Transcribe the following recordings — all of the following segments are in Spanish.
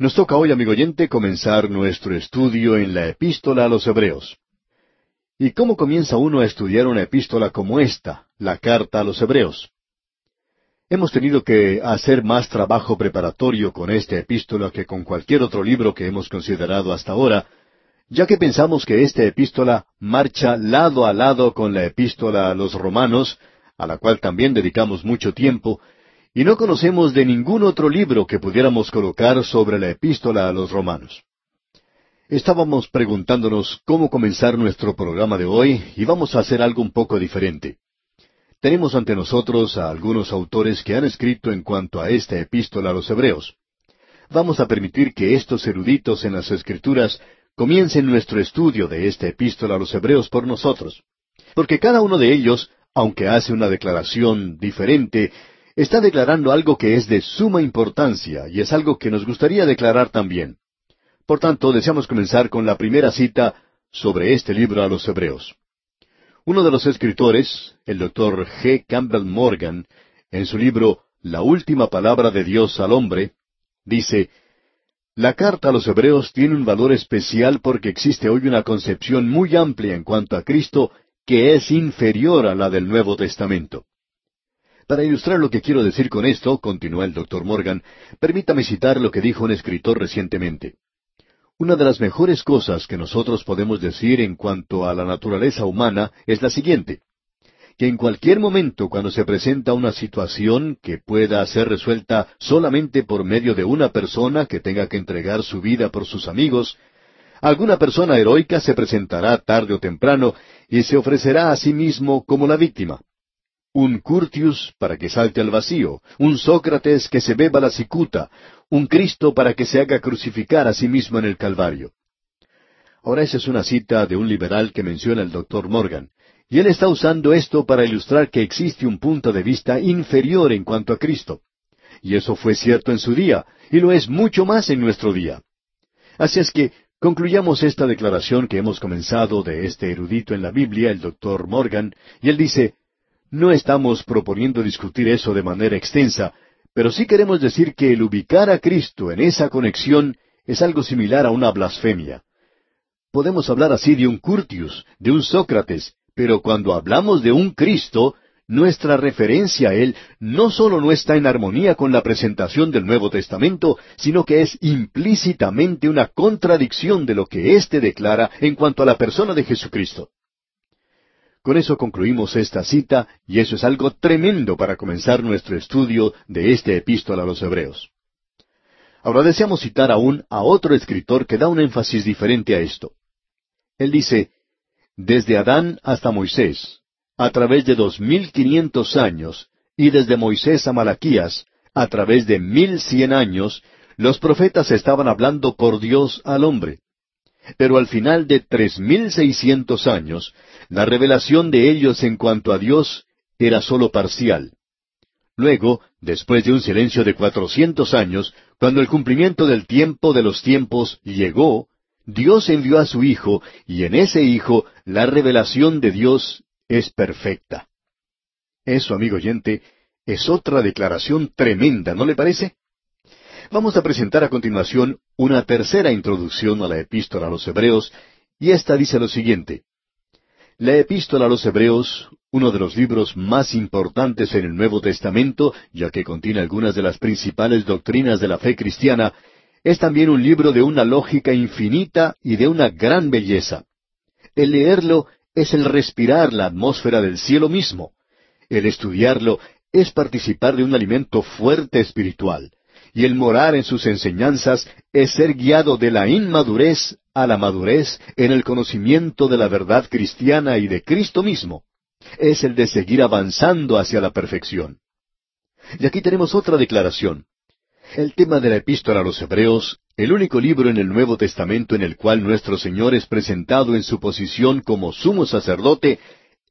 Nos toca hoy, amigo oyente, comenzar nuestro estudio en la epístola a los Hebreos. ¿Y cómo comienza uno a estudiar una epístola como esta, la carta a los Hebreos? Hemos tenido que hacer más trabajo preparatorio con esta epístola que con cualquier otro libro que hemos considerado hasta ahora, ya que pensamos que esta epístola marcha lado a lado con la epístola a los romanos, a la cual también dedicamos mucho tiempo, y no conocemos de ningún otro libro que pudiéramos colocar sobre la epístola a los romanos. Estábamos preguntándonos cómo comenzar nuestro programa de hoy y vamos a hacer algo un poco diferente. Tenemos ante nosotros a algunos autores que han escrito en cuanto a esta epístola a los hebreos. Vamos a permitir que estos eruditos en las escrituras comiencen nuestro estudio de esta epístola a los hebreos por nosotros. Porque cada uno de ellos, aunque hace una declaración diferente, está declarando algo que es de suma importancia y es algo que nos gustaría declarar también. Por tanto, deseamos comenzar con la primera cita sobre este libro a los Hebreos. Uno de los escritores, el doctor G. Campbell Morgan, en su libro La última palabra de Dios al hombre, dice, La carta a los Hebreos tiene un valor especial porque existe hoy una concepción muy amplia en cuanto a Cristo que es inferior a la del Nuevo Testamento. Para ilustrar lo que quiero decir con esto, continuó el doctor Morgan, permítame citar lo que dijo un escritor recientemente. Una de las mejores cosas que nosotros podemos decir en cuanto a la naturaleza humana es la siguiente, que en cualquier momento cuando se presenta una situación que pueda ser resuelta solamente por medio de una persona que tenga que entregar su vida por sus amigos, alguna persona heroica se presentará tarde o temprano y se ofrecerá a sí mismo como la víctima un Curtius para que salte al vacío, un Sócrates que se beba la cicuta, un Cristo para que se haga crucificar a sí mismo en el Calvario. Ahora esa es una cita de un liberal que menciona el doctor Morgan, y él está usando esto para ilustrar que existe un punto de vista inferior en cuanto a Cristo. Y eso fue cierto en su día, y lo es mucho más en nuestro día. Así es que concluyamos esta declaración que hemos comenzado de este erudito en la Biblia, el doctor Morgan, y él dice, no estamos proponiendo discutir eso de manera extensa, pero sí queremos decir que el ubicar a Cristo en esa conexión es algo similar a una blasfemia. Podemos hablar así de un Curtius, de un Sócrates, pero cuando hablamos de un Cristo, nuestra referencia a Él no solo no está en armonía con la presentación del Nuevo Testamento, sino que es implícitamente una contradicción de lo que éste declara en cuanto a la persona de Jesucristo. Con eso concluimos esta cita y eso es algo tremendo para comenzar nuestro estudio de esta epístola a los Hebreos. Ahora deseamos citar aún a otro escritor que da un énfasis diferente a esto. Él dice, desde Adán hasta Moisés, a través de dos mil quinientos años, y desde Moisés a Malaquías, a través de mil cien años, los profetas estaban hablando por Dios al hombre. Pero al final de tres mil seiscientos años, la revelación de ellos en cuanto a Dios era sólo parcial. Luego, después de un silencio de cuatrocientos años, cuando el cumplimiento del tiempo de los tiempos llegó, Dios envió a su Hijo, y en ese Hijo la revelación de Dios es perfecta. Eso, amigo oyente, es otra declaración tremenda, ¿no le parece? Vamos a presentar a continuación una tercera introducción a la epístola a los Hebreos, y esta dice lo siguiente. La epístola a los Hebreos, uno de los libros más importantes en el Nuevo Testamento, ya que contiene algunas de las principales doctrinas de la fe cristiana, es también un libro de una lógica infinita y de una gran belleza. El leerlo es el respirar la atmósfera del cielo mismo. El estudiarlo es participar de un alimento fuerte espiritual y el morar en sus enseñanzas es ser guiado de la inmadurez a la madurez en el conocimiento de la verdad cristiana y de Cristo mismo. Es el de seguir avanzando hacia la perfección. Y aquí tenemos otra declaración. El tema de la epístola a los Hebreos, el único libro en el Nuevo Testamento en el cual nuestro Señor es presentado en su posición como sumo sacerdote,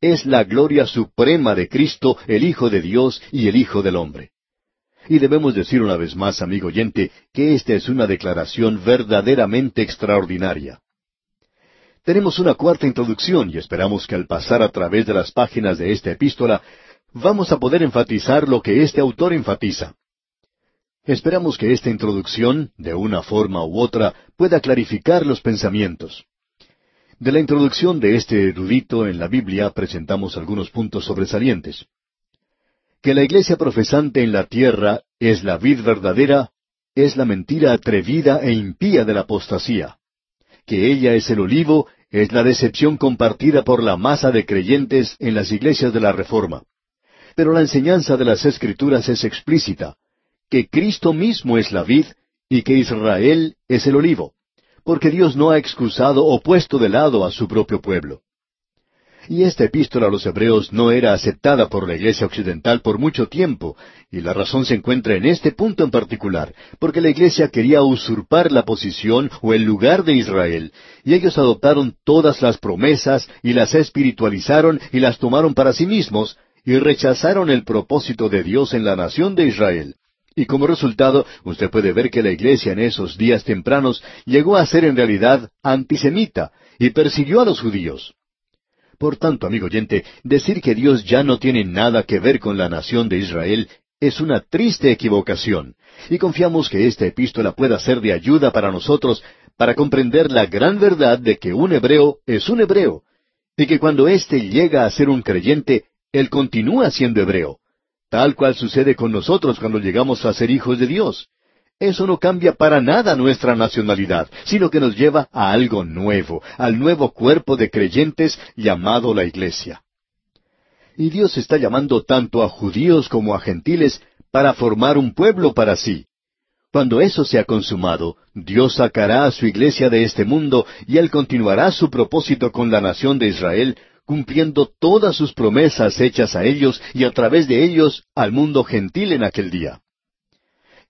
es la gloria suprema de Cristo, el Hijo de Dios y el Hijo del hombre. Y debemos decir una vez más, amigo oyente, que esta es una declaración verdaderamente extraordinaria. Tenemos una cuarta introducción y esperamos que al pasar a través de las páginas de esta epístola vamos a poder enfatizar lo que este autor enfatiza. Esperamos que esta introducción, de una forma u otra, pueda clarificar los pensamientos. De la introducción de este erudito en la Biblia presentamos algunos puntos sobresalientes. Que la iglesia profesante en la tierra es la vid verdadera es la mentira atrevida e impía de la apostasía. Que ella es el olivo es la decepción compartida por la masa de creyentes en las iglesias de la Reforma. Pero la enseñanza de las Escrituras es explícita, que Cristo mismo es la vid y que Israel es el olivo, porque Dios no ha excusado o puesto de lado a su propio pueblo. Y esta epístola a los hebreos no era aceptada por la Iglesia Occidental por mucho tiempo, y la razón se encuentra en este punto en particular, porque la Iglesia quería usurpar la posición o el lugar de Israel, y ellos adoptaron todas las promesas y las espiritualizaron y las tomaron para sí mismos, y rechazaron el propósito de Dios en la nación de Israel. Y como resultado, usted puede ver que la iglesia en esos días tempranos llegó a ser en realidad antisemita y persiguió a los judíos. Por tanto, amigo oyente, decir que Dios ya no tiene nada que ver con la nación de Israel es una triste equivocación, y confiamos que esta epístola pueda ser de ayuda para nosotros para comprender la gran verdad de que un hebreo es un hebreo, y que cuando éste llega a ser un creyente, él continúa siendo hebreo, tal cual sucede con nosotros cuando llegamos a ser hijos de Dios. Eso no cambia para nada nuestra nacionalidad, sino que nos lleva a algo nuevo, al nuevo cuerpo de creyentes llamado la Iglesia. Y Dios está llamando tanto a judíos como a gentiles para formar un pueblo para sí. Cuando eso sea consumado, Dios sacará a su iglesia de este mundo y Él continuará su propósito con la nación de Israel, cumpliendo todas sus promesas hechas a ellos y a través de ellos al mundo gentil en aquel día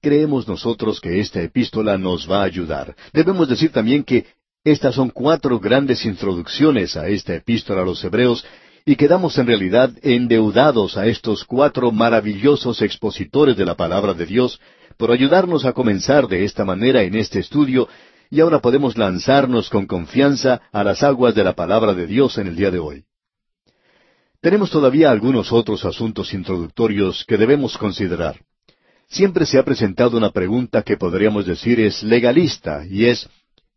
creemos nosotros que esta epístola nos va a ayudar. Debemos decir también que estas son cuatro grandes introducciones a esta epístola a los Hebreos y quedamos en realidad endeudados a estos cuatro maravillosos expositores de la palabra de Dios por ayudarnos a comenzar de esta manera en este estudio y ahora podemos lanzarnos con confianza a las aguas de la palabra de Dios en el día de hoy. Tenemos todavía algunos otros asuntos introductorios que debemos considerar siempre se ha presentado una pregunta que podríamos decir es legalista, y es,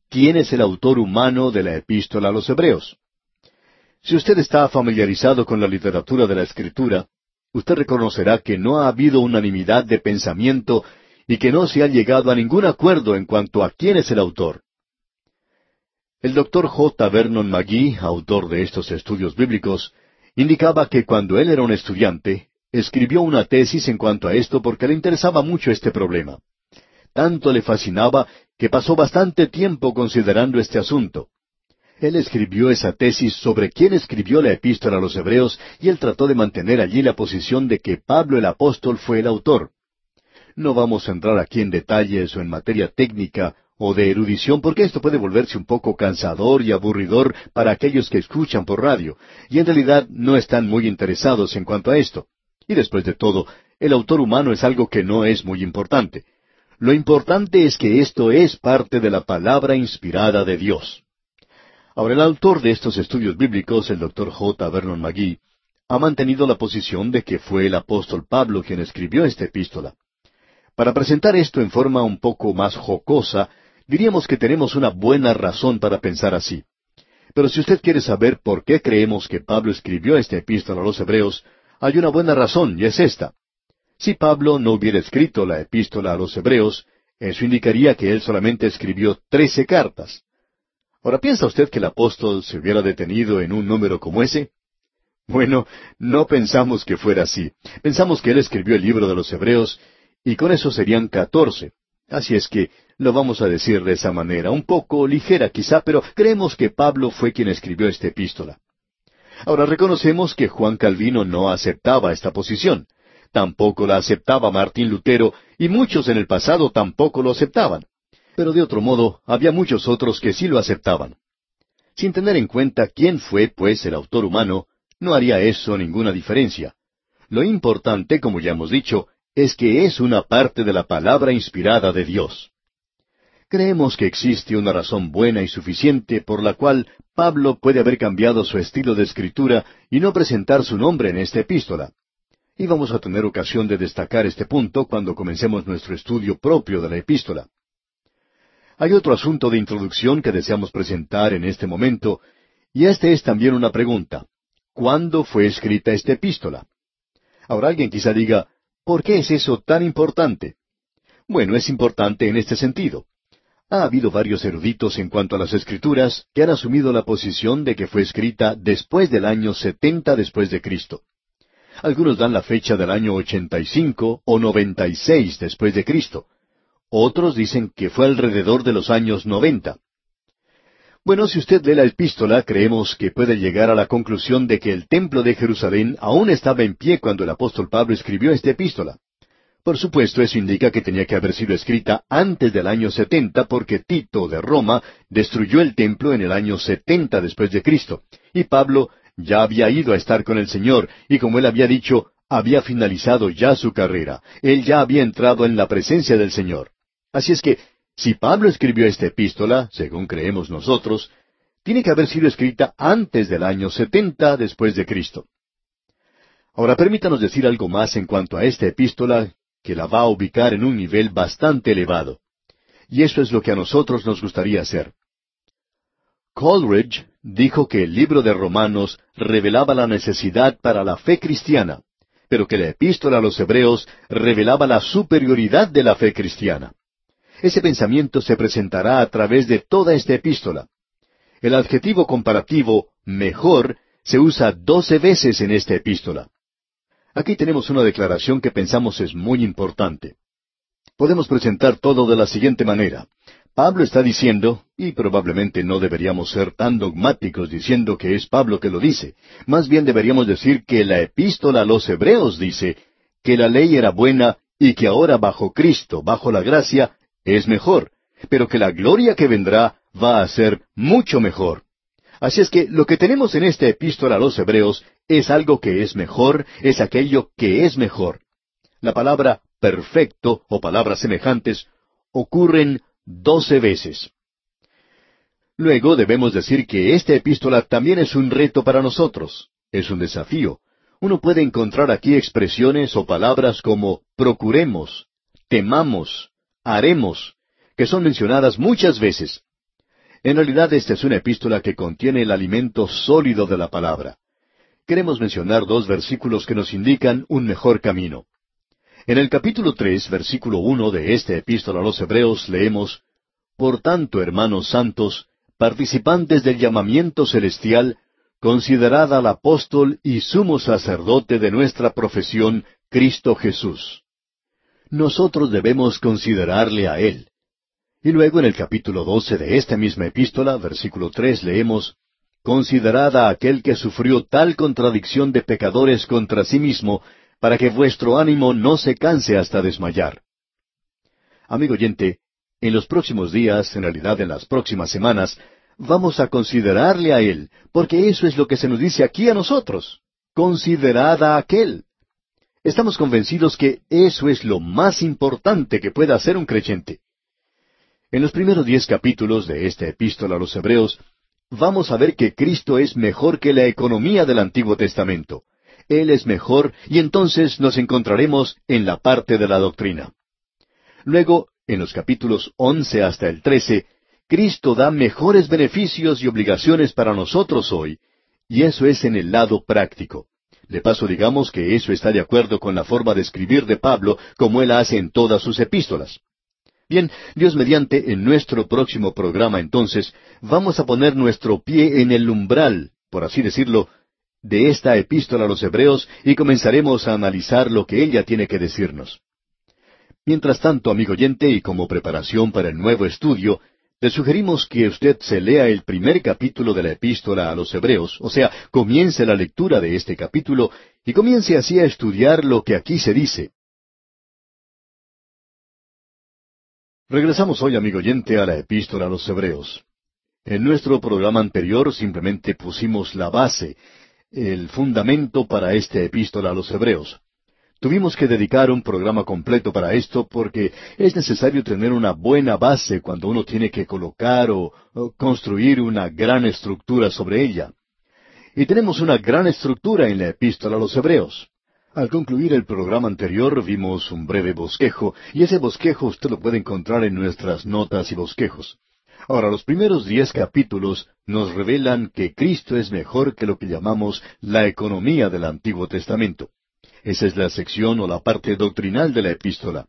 ¿quién es el autor humano de la epístola a los Hebreos? Si usted está familiarizado con la literatura de la Escritura, usted reconocerá que no ha habido unanimidad de pensamiento y que no se ha llegado a ningún acuerdo en cuanto a quién es el autor. El doctor J. Vernon McGee, autor de estos estudios bíblicos, indicaba que cuando él era un estudiante, escribió una tesis en cuanto a esto porque le interesaba mucho este problema. Tanto le fascinaba que pasó bastante tiempo considerando este asunto. Él escribió esa tesis sobre quién escribió la epístola a los Hebreos y él trató de mantener allí la posición de que Pablo el apóstol fue el autor. No vamos a entrar aquí en detalles o en materia técnica o de erudición porque esto puede volverse un poco cansador y aburridor para aquellos que escuchan por radio y en realidad no están muy interesados en cuanto a esto. Y después de todo, el autor humano es algo que no es muy importante. Lo importante es que esto es parte de la palabra inspirada de Dios. Ahora, el autor de estos estudios bíblicos, el doctor J. Vernon McGee, ha mantenido la posición de que fue el apóstol Pablo quien escribió esta epístola. Para presentar esto en forma un poco más jocosa, diríamos que tenemos una buena razón para pensar así. Pero si usted quiere saber por qué creemos que Pablo escribió esta epístola a los Hebreos, hay una buena razón, y es esta. Si Pablo no hubiera escrito la epístola a los Hebreos, eso indicaría que él solamente escribió trece cartas. Ahora, ¿piensa usted que el apóstol se hubiera detenido en un número como ese? Bueno, no pensamos que fuera así. Pensamos que él escribió el libro de los Hebreos, y con eso serían catorce. Así es que lo vamos a decir de esa manera, un poco ligera quizá, pero creemos que Pablo fue quien escribió esta epístola. Ahora reconocemos que Juan Calvino no aceptaba esta posición. Tampoco la aceptaba Martín Lutero y muchos en el pasado tampoco lo aceptaban. Pero de otro modo, había muchos otros que sí lo aceptaban. Sin tener en cuenta quién fue, pues, el autor humano, no haría eso ninguna diferencia. Lo importante, como ya hemos dicho, es que es una parte de la palabra inspirada de Dios. Creemos que existe una razón buena y suficiente por la cual Pablo puede haber cambiado su estilo de escritura y no presentar su nombre en esta epístola. Y vamos a tener ocasión de destacar este punto cuando comencemos nuestro estudio propio de la epístola. Hay otro asunto de introducción que deseamos presentar en este momento, y este es también una pregunta. ¿Cuándo fue escrita esta epístola? Ahora alguien quizá diga, ¿por qué es eso tan importante? Bueno, es importante en este sentido. Ha habido varios eruditos en cuanto a las escrituras que han asumido la posición de que fue escrita después del año setenta después de Cristo. Algunos dan la fecha del año ochenta y cinco o noventa y seis después de Cristo. Otros dicen que fue alrededor de los años noventa. Bueno, si usted lee la epístola, creemos que puede llegar a la conclusión de que el templo de Jerusalén aún estaba en pie cuando el apóstol Pablo escribió esta epístola. Por supuesto, eso indica que tenía que haber sido escrita antes del año setenta, porque Tito de Roma destruyó el templo en el año setenta después de Cristo, y Pablo ya había ido a estar con el Señor, y como él había dicho, había finalizado ya su carrera, él ya había entrado en la presencia del Señor. Así es que si Pablo escribió esta epístola, según creemos nosotros, tiene que haber sido escrita antes del año setenta después de Cristo. Ahora permítanos decir algo más en cuanto a esta epístola que la va a ubicar en un nivel bastante elevado. Y eso es lo que a nosotros nos gustaría hacer. Coleridge dijo que el libro de Romanos revelaba la necesidad para la fe cristiana, pero que la epístola a los Hebreos revelaba la superioridad de la fe cristiana. Ese pensamiento se presentará a través de toda esta epístola. El adjetivo comparativo mejor se usa doce veces en esta epístola. Aquí tenemos una declaración que pensamos es muy importante. Podemos presentar todo de la siguiente manera. Pablo está diciendo, y probablemente no deberíamos ser tan dogmáticos diciendo que es Pablo que lo dice, más bien deberíamos decir que la epístola a los hebreos dice que la ley era buena y que ahora bajo Cristo, bajo la gracia, es mejor, pero que la gloria que vendrá va a ser mucho mejor. Así es que lo que tenemos en esta epístola a los Hebreos es algo que es mejor, es aquello que es mejor. La palabra perfecto o palabras semejantes ocurren doce veces. Luego debemos decir que esta epístola también es un reto para nosotros, es un desafío. Uno puede encontrar aquí expresiones o palabras como procuremos, temamos, haremos, que son mencionadas muchas veces. En realidad esta es una epístola que contiene el alimento sólido de la palabra. Queremos mencionar dos versículos que nos indican un mejor camino. En el capítulo tres, versículo uno de esta epístola a los Hebreos leemos Por tanto, hermanos santos, participantes del llamamiento celestial, considerad al apóstol y sumo sacerdote de nuestra profesión, Cristo Jesús nosotros debemos considerarle a Él. Y luego en el capítulo doce de esta misma epístola, versículo tres, leemos, Considerad a aquel que sufrió tal contradicción de pecadores contra sí mismo, para que vuestro ánimo no se canse hasta desmayar. Amigo oyente, en los próximos días, en realidad en las próximas semanas, vamos a considerarle a Él, porque eso es lo que se nos dice aquí a nosotros. Considerad a aquel. Estamos convencidos que eso es lo más importante que pueda hacer un creyente. En los primeros diez capítulos de esta epístola a los Hebreos, vamos a ver que Cristo es mejor que la economía del Antiguo Testamento. Él es mejor y entonces nos encontraremos en la parte de la doctrina. Luego, en los capítulos once hasta el trece, Cristo da mejores beneficios y obligaciones para nosotros hoy, y eso es en el lado práctico. De paso, digamos que eso está de acuerdo con la forma de escribir de Pablo, como él hace en todas sus epístolas. Bien, Dios mediante, en nuestro próximo programa entonces, vamos a poner nuestro pie en el umbral, por así decirlo, de esta epístola a los Hebreos y comenzaremos a analizar lo que ella tiene que decirnos. Mientras tanto, amigo oyente, y como preparación para el nuevo estudio, le sugerimos que usted se lea el primer capítulo de la epístola a los Hebreos, o sea, comience la lectura de este capítulo y comience así a estudiar lo que aquí se dice. Regresamos hoy, amigo oyente, a la epístola a los Hebreos. En nuestro programa anterior simplemente pusimos la base, el fundamento para esta epístola a los Hebreos. Tuvimos que dedicar un programa completo para esto porque es necesario tener una buena base cuando uno tiene que colocar o, construir una gran estructura sobre ella. Y tenemos una gran estructura en la epístola a los Hebreos. Al concluir el programa anterior vimos un breve bosquejo, y ese bosquejo usted lo puede encontrar en nuestras notas y bosquejos. Ahora, los primeros diez capítulos nos revelan que Cristo es mejor que lo que llamamos la economía del Antiguo Testamento. Esa es la sección o la parte doctrinal de la epístola.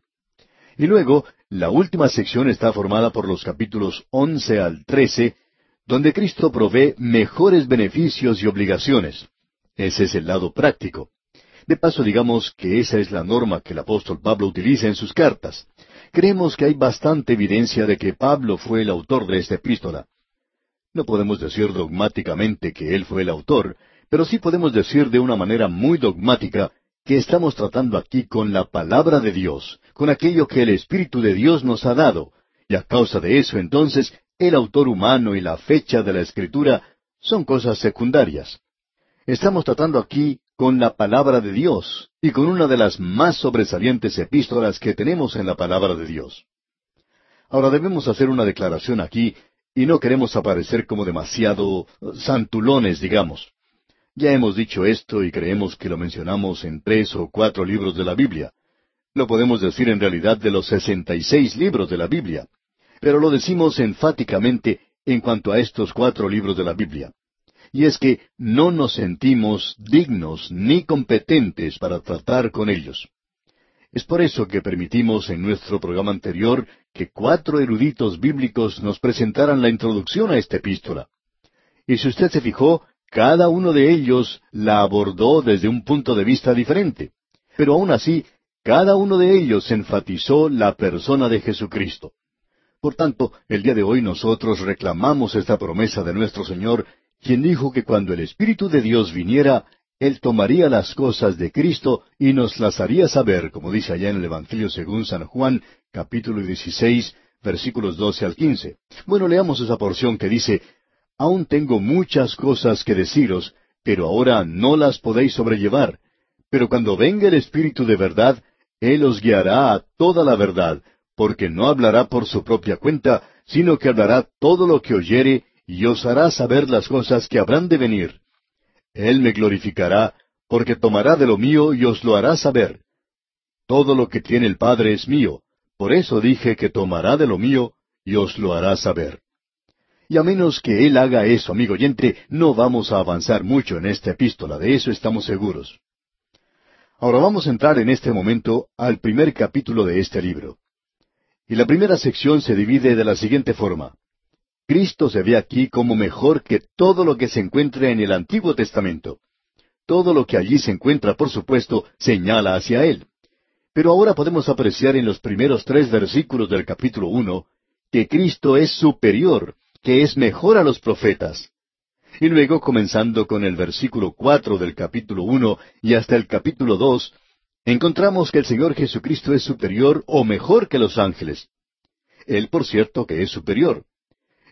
Y luego, la última sección está formada por los capítulos once al trece, donde Cristo provee mejores beneficios y obligaciones. Ese es el lado práctico. De paso, digamos que esa es la norma que el apóstol Pablo utiliza en sus cartas. Creemos que hay bastante evidencia de que Pablo fue el autor de esta epístola. No podemos decir dogmáticamente que él fue el autor, pero sí podemos decir de una manera muy dogmática que estamos tratando aquí con la palabra de Dios, con aquello que el Espíritu de Dios nos ha dado, y a causa de eso entonces el autor humano y la fecha de la Escritura son cosas secundarias. Estamos tratando aquí con la palabra de Dios y con una de las más sobresalientes epístolas que tenemos en la palabra de Dios. Ahora debemos hacer una declaración aquí y no queremos aparecer como demasiado santulones, digamos. Ya hemos dicho esto y creemos que lo mencionamos en tres o cuatro libros de la Biblia. Lo podemos decir en realidad de los sesenta y seis libros de la Biblia, pero lo decimos enfáticamente en cuanto a estos cuatro libros de la Biblia y es que no nos sentimos dignos ni competentes para tratar con ellos. Es por eso que permitimos en nuestro programa anterior que cuatro eruditos bíblicos nos presentaran la introducción a esta epístola. Y si usted se fijó, cada uno de ellos la abordó desde un punto de vista diferente. Pero aún así, cada uno de ellos enfatizó la persona de Jesucristo. Por tanto, el día de hoy nosotros reclamamos esta promesa de nuestro Señor quien dijo que cuando el Espíritu de Dios viniera, Él tomaría las cosas de Cristo y nos las haría saber, como dice allá en el Evangelio según San Juan, capítulo 16, versículos 12 al 15. Bueno, leamos esa porción que dice, Aún tengo muchas cosas que deciros, pero ahora no las podéis sobrellevar. Pero cuando venga el Espíritu de verdad, Él os guiará a toda la verdad, porque no hablará por su propia cuenta, sino que hablará todo lo que oyere y os hará saber las cosas que habrán de venir. Él me glorificará, porque tomará de lo mío y os lo hará saber. Todo lo que tiene el Padre es mío, por eso dije que tomará de lo mío y os lo hará saber. Y a menos que Él haga eso, amigo oyente, no vamos a avanzar mucho en esta epístola, de eso estamos seguros. Ahora vamos a entrar en este momento al primer capítulo de este libro. Y la primera sección se divide de la siguiente forma. Cristo se ve aquí como mejor que todo lo que se encuentra en el Antiguo Testamento. Todo lo que allí se encuentra, por supuesto, señala hacia Él. Pero ahora podemos apreciar en los primeros tres versículos del capítulo uno que Cristo es superior, que es mejor a los profetas. Y luego, comenzando con el versículo cuatro del capítulo uno y hasta el capítulo dos, encontramos que el Señor Jesucristo es superior o mejor que los ángeles. Él, por cierto, que es superior.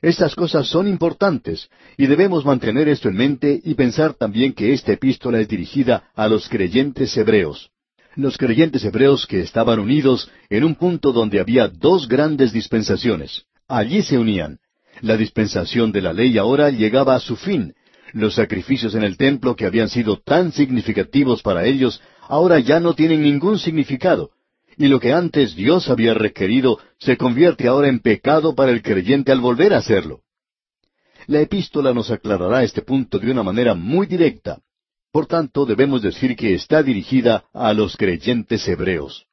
Estas cosas son importantes y debemos mantener esto en mente y pensar también que esta epístola es dirigida a los creyentes hebreos. Los creyentes hebreos que estaban unidos en un punto donde había dos grandes dispensaciones. Allí se unían. La dispensación de la ley ahora llegaba a su fin. Los sacrificios en el templo que habían sido tan significativos para ellos ahora ya no tienen ningún significado y lo que antes Dios había requerido se convierte ahora en pecado para el creyente al volver a hacerlo. La epístola nos aclarará este punto de una manera muy directa. Por tanto, debemos decir que está dirigida a los creyentes hebreos.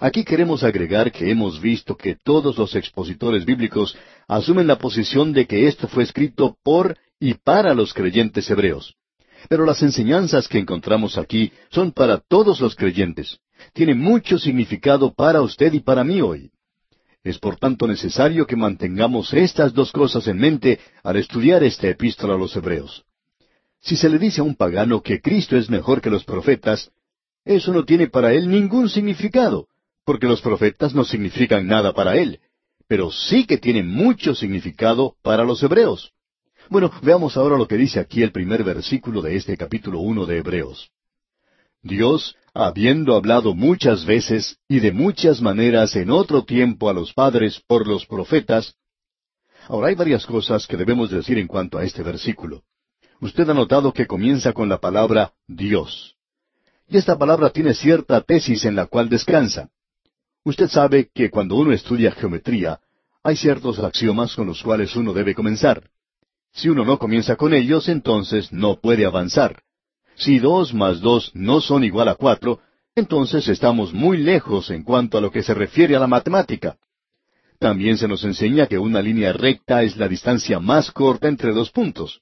Aquí queremos agregar que hemos visto que todos los expositores bíblicos asumen la posición de que esto fue escrito por y para los creyentes hebreos. Pero las enseñanzas que encontramos aquí son para todos los creyentes tiene mucho significado para usted y para mí hoy. Es por tanto necesario que mantengamos estas dos cosas en mente al estudiar esta epístola a los Hebreos. Si se le dice a un pagano que Cristo es mejor que los profetas, eso no tiene para él ningún significado, porque los profetas no significan nada para él, pero sí que tiene mucho significado para los hebreos. Bueno, veamos ahora lo que dice aquí el primer versículo de este capítulo uno de Hebreos. Dios, habiendo hablado muchas veces y de muchas maneras en otro tiempo a los padres por los profetas, ahora hay varias cosas que debemos decir en cuanto a este versículo. Usted ha notado que comienza con la palabra Dios. Y esta palabra tiene cierta tesis en la cual descansa. Usted sabe que cuando uno estudia geometría, hay ciertos axiomas con los cuales uno debe comenzar. Si uno no comienza con ellos, entonces no puede avanzar. Si dos más dos no son igual a cuatro, entonces estamos muy lejos en cuanto a lo que se refiere a la matemática. También se nos enseña que una línea recta es la distancia más corta entre dos puntos.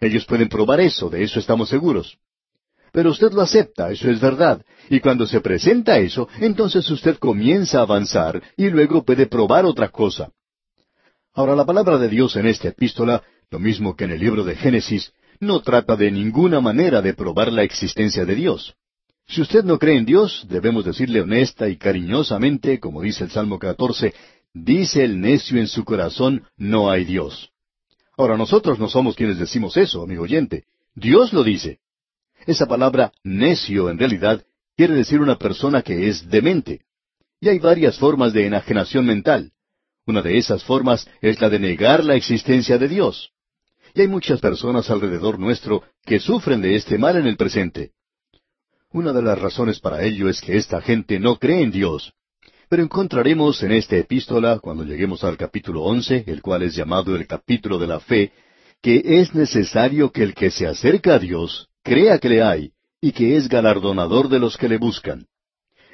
Ellos pueden probar eso, de eso estamos seguros. Pero usted lo acepta, eso es verdad. Y cuando se presenta eso, entonces usted comienza a avanzar y luego puede probar otra cosa. Ahora la palabra de Dios en esta epístola, lo mismo que en el libro de Génesis, no trata de ninguna manera de probar la existencia de Dios. Si usted no cree en Dios, debemos decirle honesta y cariñosamente, como dice el Salmo 14, dice el necio en su corazón, no hay Dios. Ahora nosotros no somos quienes decimos eso, amigo oyente. Dios lo dice. Esa palabra necio en realidad quiere decir una persona que es demente. Y hay varias formas de enajenación mental. Una de esas formas es la de negar la existencia de Dios. Y hay muchas personas alrededor nuestro que sufren de este mal en el presente. Una de las razones para ello es que esta gente no cree en Dios. Pero encontraremos en esta epístola, cuando lleguemos al capítulo once, el cual es llamado el capítulo de la fe, que es necesario que el que se acerca a Dios crea que le hay y que es galardonador de los que le buscan.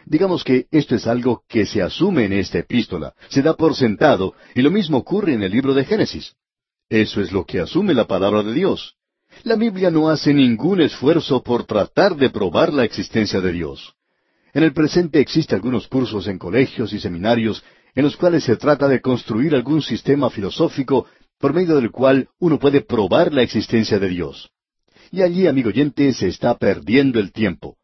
Digamos que esto es algo que se asume en esta epístola, se da por sentado, y lo mismo ocurre en el libro de Génesis. Eso es lo que asume la palabra de Dios. La Biblia no hace ningún esfuerzo por tratar de probar la existencia de Dios. En el presente existen algunos cursos en colegios y seminarios en los cuales se trata de construir algún sistema filosófico por medio del cual uno puede probar la existencia de Dios. Y allí, amigo oyente, se está perdiendo el tiempo.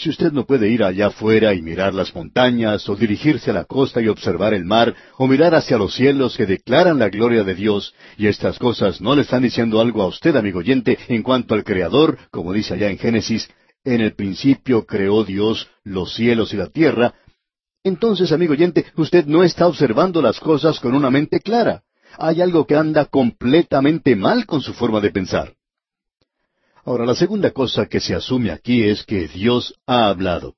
Si usted no puede ir allá afuera y mirar las montañas, o dirigirse a la costa y observar el mar, o mirar hacia los cielos que declaran la gloria de Dios, y estas cosas no le están diciendo algo a usted, amigo oyente, en cuanto al Creador, como dice allá en Génesis, en el principio creó Dios los cielos y la tierra, entonces, amigo oyente, usted no está observando las cosas con una mente clara. Hay algo que anda completamente mal con su forma de pensar. Ahora, la segunda cosa que se asume aquí es que Dios ha hablado.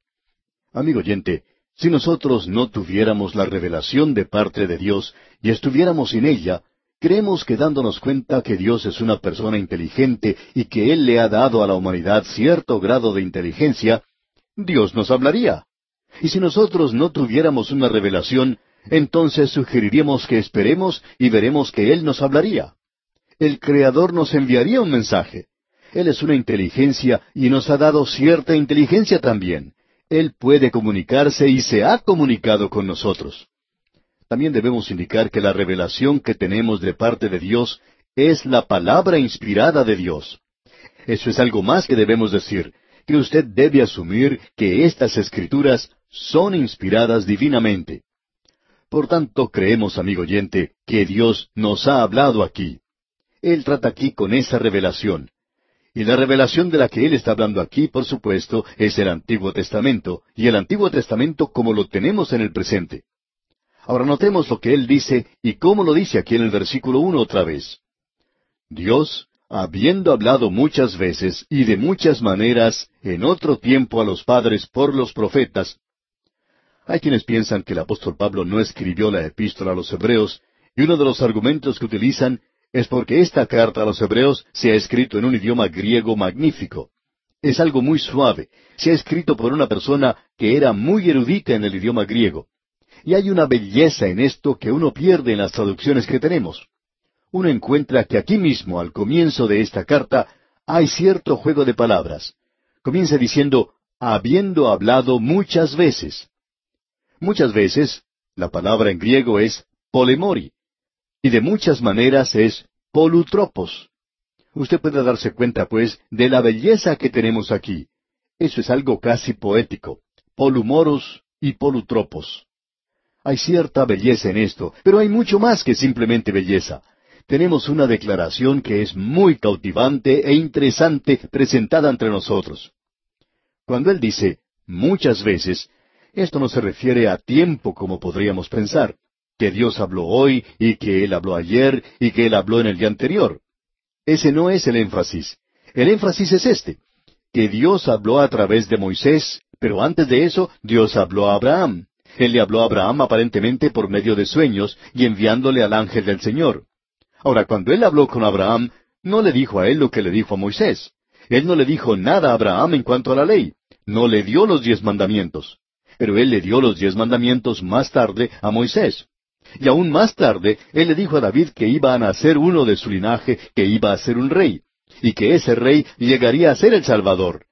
Amigo oyente, si nosotros no tuviéramos la revelación de parte de Dios y estuviéramos sin ella, creemos que dándonos cuenta que Dios es una persona inteligente y que Él le ha dado a la humanidad cierto grado de inteligencia, Dios nos hablaría. Y si nosotros no tuviéramos una revelación, entonces sugeriríamos que esperemos y veremos que Él nos hablaría. El Creador nos enviaría un mensaje. Él es una inteligencia y nos ha dado cierta inteligencia también. Él puede comunicarse y se ha comunicado con nosotros. También debemos indicar que la revelación que tenemos de parte de Dios es la palabra inspirada de Dios. Eso es algo más que debemos decir, que usted debe asumir que estas escrituras son inspiradas divinamente. Por tanto, creemos, amigo oyente, que Dios nos ha hablado aquí. Él trata aquí con esa revelación. Y la revelación de la que él está hablando aquí, por supuesto, es el Antiguo Testamento, y el Antiguo Testamento como lo tenemos en el presente. Ahora notemos lo que él dice y cómo lo dice aquí en el versículo uno otra vez. Dios, habiendo hablado muchas veces y de muchas maneras en otro tiempo a los padres por los profetas, hay quienes piensan que el apóstol Pablo no escribió la epístola a los hebreos, y uno de los argumentos que utilizan es porque esta carta a los hebreos se ha escrito en un idioma griego magnífico. Es algo muy suave. Se ha escrito por una persona que era muy erudita en el idioma griego. Y hay una belleza en esto que uno pierde en las traducciones que tenemos. Uno encuentra que aquí mismo, al comienzo de esta carta, hay cierto juego de palabras. Comienza diciendo, habiendo hablado muchas veces. Muchas veces, la palabra en griego es polemori, y de muchas maneras es polutropos. Usted puede darse cuenta, pues, de la belleza que tenemos aquí. Eso es algo casi poético. Polumoros y polutropos. Hay cierta belleza en esto, pero hay mucho más que simplemente belleza. Tenemos una declaración que es muy cautivante e interesante presentada entre nosotros. Cuando él dice muchas veces, esto no se refiere a tiempo como podríamos pensar que Dios habló hoy y que Él habló ayer y que Él habló en el día anterior. Ese no es el énfasis. El énfasis es este. que Dios habló a través de Moisés, pero antes de eso Dios habló a Abraham. Él le habló a Abraham aparentemente por medio de sueños y enviándole al ángel del Señor. Ahora, cuando él habló con Abraham, no le dijo a él lo que le dijo a Moisés. Él no le dijo nada a Abraham en cuanto a la ley. No le dio los diez mandamientos. Pero él le dio los diez mandamientos más tarde a Moisés. Y aún más tarde, él le dijo a David que iba a nacer uno de su linaje, que iba a ser un rey, y que ese rey llegaría a ser el Salvador.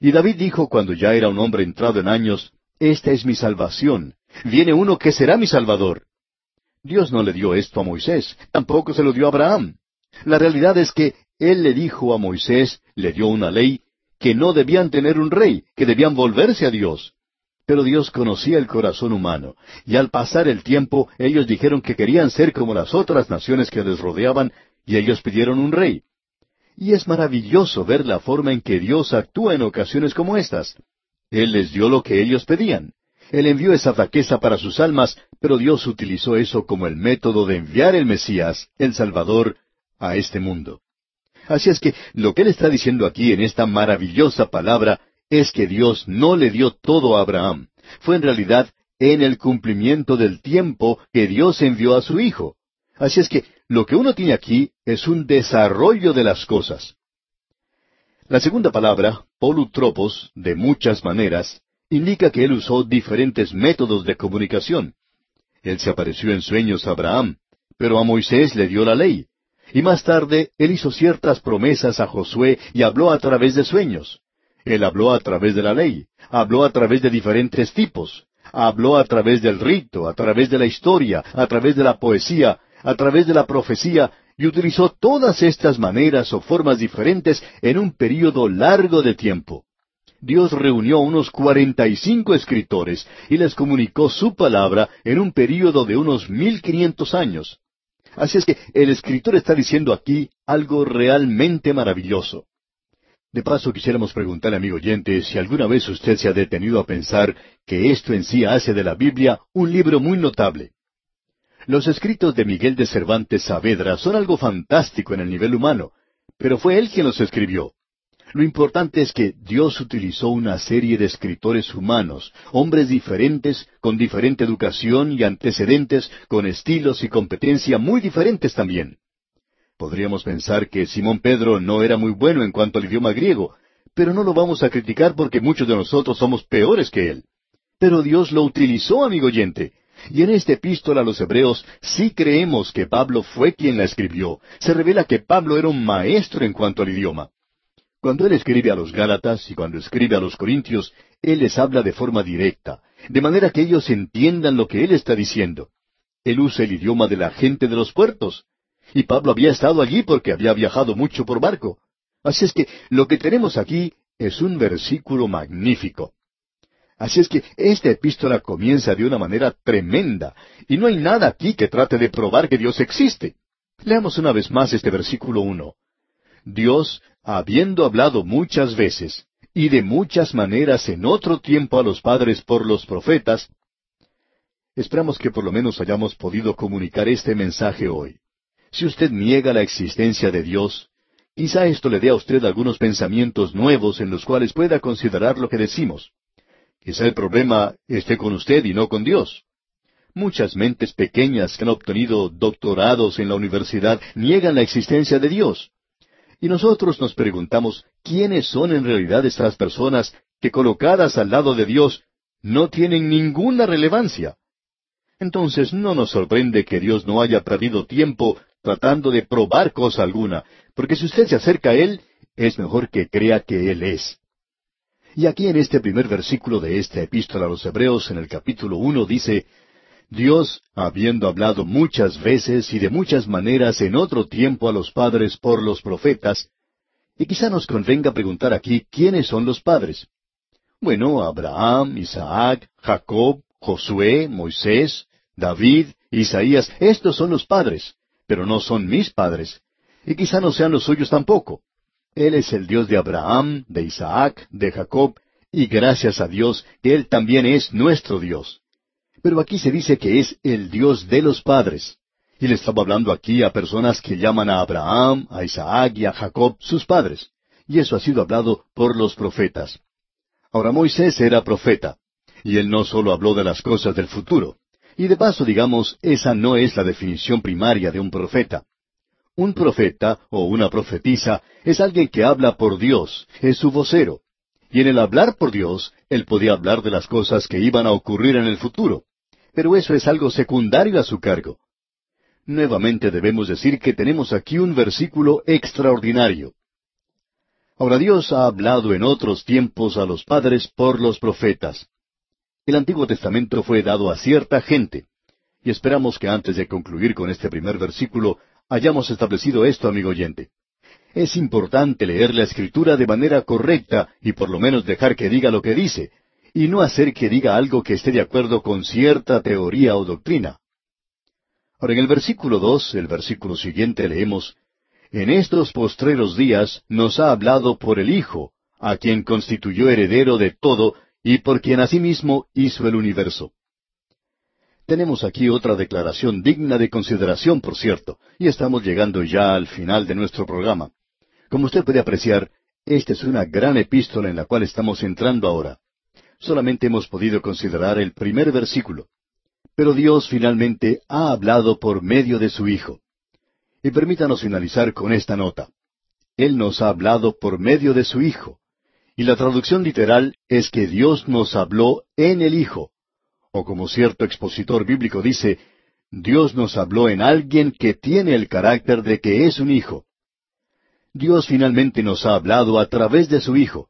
Y David dijo cuando ya era un hombre entrado en años, Esta es mi salvación, viene uno que será mi Salvador. Dios no le dio esto a Moisés, tampoco se lo dio a Abraham. La realidad es que Él le dijo a Moisés, le dio una ley, que no debían tener un rey, que debían volverse a Dios. Pero Dios conocía el corazón humano, y al pasar el tiempo ellos dijeron que querían ser como las otras naciones que les rodeaban, y ellos pidieron un rey. Y es maravilloso ver la forma en que Dios actúa en ocasiones como estas. Él les dio lo que ellos pedían. Él envió esa fraqueza para sus almas, pero Dios utilizó eso como el método de enviar el Mesías, el Salvador, a este mundo. Así es que lo que Él está diciendo aquí en esta maravillosa palabra es que Dios no le dio todo a Abraham. Fue en realidad en el cumplimiento del tiempo que Dios envió a su Hijo. Así es que lo que uno tiene aquí es un desarrollo de las cosas. La segunda palabra, polutropos, de muchas maneras, indica que él usó diferentes métodos de comunicación. Él se apareció en sueños a Abraham, pero a Moisés le dio la ley. Y más tarde él hizo ciertas promesas a Josué y habló a través de sueños. Él habló a través de la ley, habló a través de diferentes tipos, habló a través del rito, a través de la historia, a través de la poesía, a través de la profecía, y utilizó todas estas maneras o formas diferentes en un período largo de tiempo. Dios reunió unos cuarenta y cinco escritores y les comunicó su palabra en un período de unos mil quinientos años. Así es que el escritor está diciendo aquí algo realmente maravilloso. De paso, quisiéramos preguntarle, amigo oyente, si alguna vez usted se ha detenido a pensar que esto en sí hace de la Biblia un libro muy notable. Los escritos de Miguel de Cervantes Saavedra son algo fantástico en el nivel humano, pero fue él quien los escribió. Lo importante es que Dios utilizó una serie de escritores humanos, hombres diferentes, con diferente educación y antecedentes, con estilos y competencia muy diferentes también. Podríamos pensar que Simón Pedro no era muy bueno en cuanto al idioma griego, pero no lo vamos a criticar porque muchos de nosotros somos peores que él. Pero Dios lo utilizó, amigo oyente. Y en esta epístola a los Hebreos sí creemos que Pablo fue quien la escribió. Se revela que Pablo era un maestro en cuanto al idioma. Cuando él escribe a los Gálatas y cuando escribe a los Corintios, él les habla de forma directa, de manera que ellos entiendan lo que él está diciendo. Él usa el idioma de la gente de los puertos. Y Pablo había estado allí porque había viajado mucho por barco. Así es que lo que tenemos aquí es un versículo magnífico. Así es que esta epístola comienza de una manera tremenda, y no hay nada aquí que trate de probar que Dios existe. Leamos una vez más este versículo uno. Dios, habiendo hablado muchas veces, y de muchas maneras en otro tiempo a los padres por los profetas, esperamos que por lo menos hayamos podido comunicar este mensaje hoy. Si usted niega la existencia de Dios, quizá esto le dé a usted algunos pensamientos nuevos en los cuales pueda considerar lo que decimos. Quizá el problema esté con usted y no con Dios. Muchas mentes pequeñas que han obtenido doctorados en la universidad niegan la existencia de Dios. Y nosotros nos preguntamos, ¿quiénes son en realidad estas personas que colocadas al lado de Dios no tienen ninguna relevancia? Entonces no nos sorprende que Dios no haya perdido tiempo tratando de probar cosa alguna, porque si usted se acerca a Él, es mejor que crea que Él es. Y aquí en este primer versículo de esta epístola a los Hebreos, en el capítulo uno, dice, Dios, habiendo hablado muchas veces y de muchas maneras en otro tiempo a los padres por los profetas, y quizá nos convenga preguntar aquí quiénes son los padres. Bueno, Abraham, Isaac, Jacob, Josué, Moisés, David, Isaías, estos son los padres pero no son mis padres, y quizá no sean los suyos tampoco. Él es el Dios de Abraham, de Isaac, de Jacob, y gracias a Dios que Él también es nuestro Dios. Pero aquí se dice que es el Dios de los padres. Y le estaba hablando aquí a personas que llaman a Abraham, a Isaac y a Jacob sus padres. y eso ha sido hablado por los profetas. Ahora Moisés era profeta, y él no solo habló de las cosas del futuro. Y de paso, digamos, esa no es la definición primaria de un profeta. Un profeta o una profetisa es alguien que habla por Dios, es su vocero. Y en el hablar por Dios, él podía hablar de las cosas que iban a ocurrir en el futuro. Pero eso es algo secundario a su cargo. Nuevamente debemos decir que tenemos aquí un versículo extraordinario. Ahora Dios ha hablado en otros tiempos a los padres por los profetas. El Antiguo Testamento fue dado a cierta gente. Y esperamos que antes de concluir con este primer versículo hayamos establecido esto, amigo oyente. Es importante leer la Escritura de manera correcta y por lo menos dejar que diga lo que dice, y no hacer que diga algo que esté de acuerdo con cierta teoría o doctrina. Ahora en el versículo dos, el versículo siguiente leemos, En estos postreros días nos ha hablado por el Hijo, a quien constituyó heredero de todo y por quien asimismo hizo el universo. Tenemos aquí otra declaración digna de consideración, por cierto, y estamos llegando ya al final de nuestro programa. Como usted puede apreciar, esta es una gran epístola en la cual estamos entrando ahora. Solamente hemos podido considerar el primer versículo. Pero Dios finalmente ha hablado por medio de su Hijo. Y permítanos finalizar con esta nota. Él nos ha hablado por medio de su Hijo. Y la traducción literal es que Dios nos habló en el Hijo o como cierto expositor bíblico dice, Dios nos habló en alguien que tiene el carácter de que es un hijo. Dios finalmente nos ha hablado a través de su Hijo.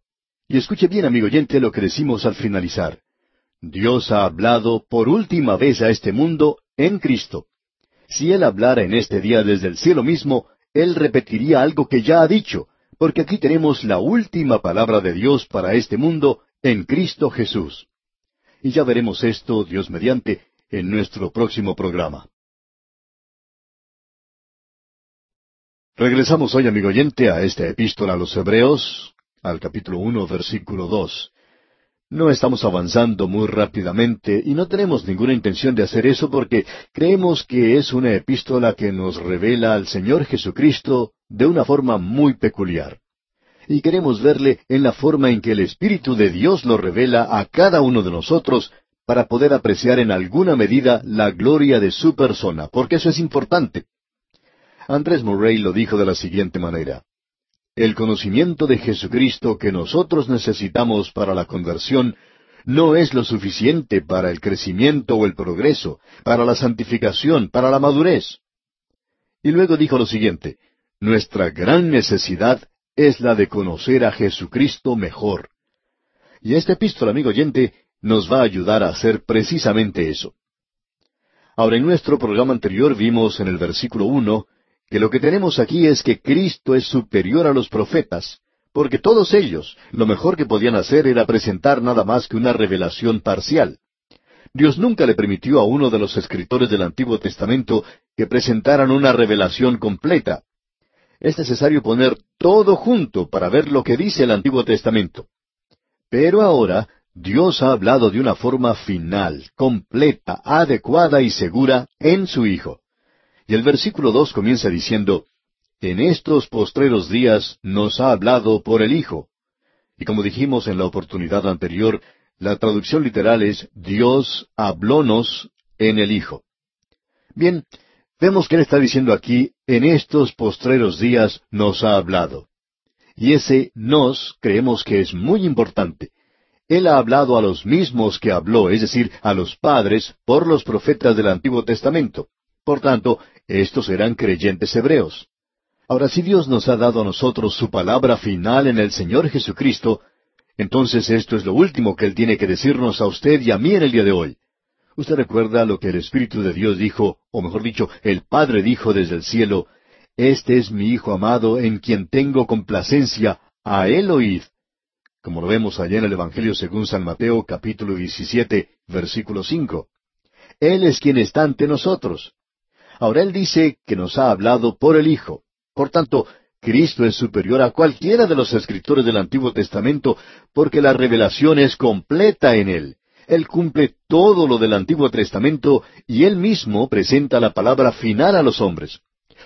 Y escuche bien, amigo oyente, lo que decimos al finalizar. Dios ha hablado por última vez a este mundo en Cristo. Si Él hablara en este día desde el cielo mismo, Él repetiría algo que ya ha dicho, porque aquí tenemos la última palabra de Dios para este mundo en Cristo Jesús. Y ya veremos esto, Dios mediante, en nuestro próximo programa. Regresamos hoy, amigo oyente, a esta epístola a los Hebreos, al capítulo uno, versículo dos. No estamos avanzando muy rápidamente y no tenemos ninguna intención de hacer eso porque creemos que es una epístola que nos revela al Señor Jesucristo de una forma muy peculiar y queremos verle en la forma en que el Espíritu de Dios lo revela a cada uno de nosotros para poder apreciar en alguna medida la gloria de su persona, porque eso es importante. Andrés Murray lo dijo de la siguiente manera. El conocimiento de Jesucristo que nosotros necesitamos para la conversión no es lo suficiente para el crecimiento o el progreso, para la santificación, para la madurez. Y luego dijo lo siguiente, nuestra gran necesidad es la de conocer a Jesucristo mejor. Y esta epístola, amigo oyente, nos va a ayudar a hacer precisamente eso. Ahora, en nuestro programa anterior vimos en el versículo uno que lo que tenemos aquí es que Cristo es superior a los profetas, porque todos ellos lo mejor que podían hacer era presentar nada más que una revelación parcial. Dios nunca le permitió a uno de los escritores del Antiguo Testamento que presentaran una revelación completa es necesario poner todo junto para ver lo que dice el Antiguo Testamento. Pero ahora Dios ha hablado de una forma final, completa, adecuada y segura en su Hijo. Y el versículo dos comienza diciendo, En estos postreros días nos ha hablado por el Hijo. Y como dijimos en la oportunidad anterior, la traducción literal es Dios hablónos en el Hijo. Bien, Vemos que Él está diciendo aquí, en estos postreros días nos ha hablado. Y ese nos creemos que es muy importante. Él ha hablado a los mismos que habló, es decir, a los padres, por los profetas del Antiguo Testamento. Por tanto, estos eran creyentes hebreos. Ahora, si Dios nos ha dado a nosotros su palabra final en el Señor Jesucristo, entonces esto es lo último que Él tiene que decirnos a usted y a mí en el día de hoy. Usted recuerda lo que el Espíritu de Dios dijo, o mejor dicho, el Padre dijo desde el cielo, Este es mi Hijo amado en quien tengo complacencia, a él oíd. Como lo vemos allá en el Evangelio según San Mateo capítulo 17, versículo 5. Él es quien está ante nosotros. Ahora Él dice que nos ha hablado por el Hijo. Por tanto, Cristo es superior a cualquiera de los escritores del Antiguo Testamento porque la revelación es completa en Él. Él cumple todo lo del Antiguo Testamento y Él mismo presenta la palabra final a los hombres.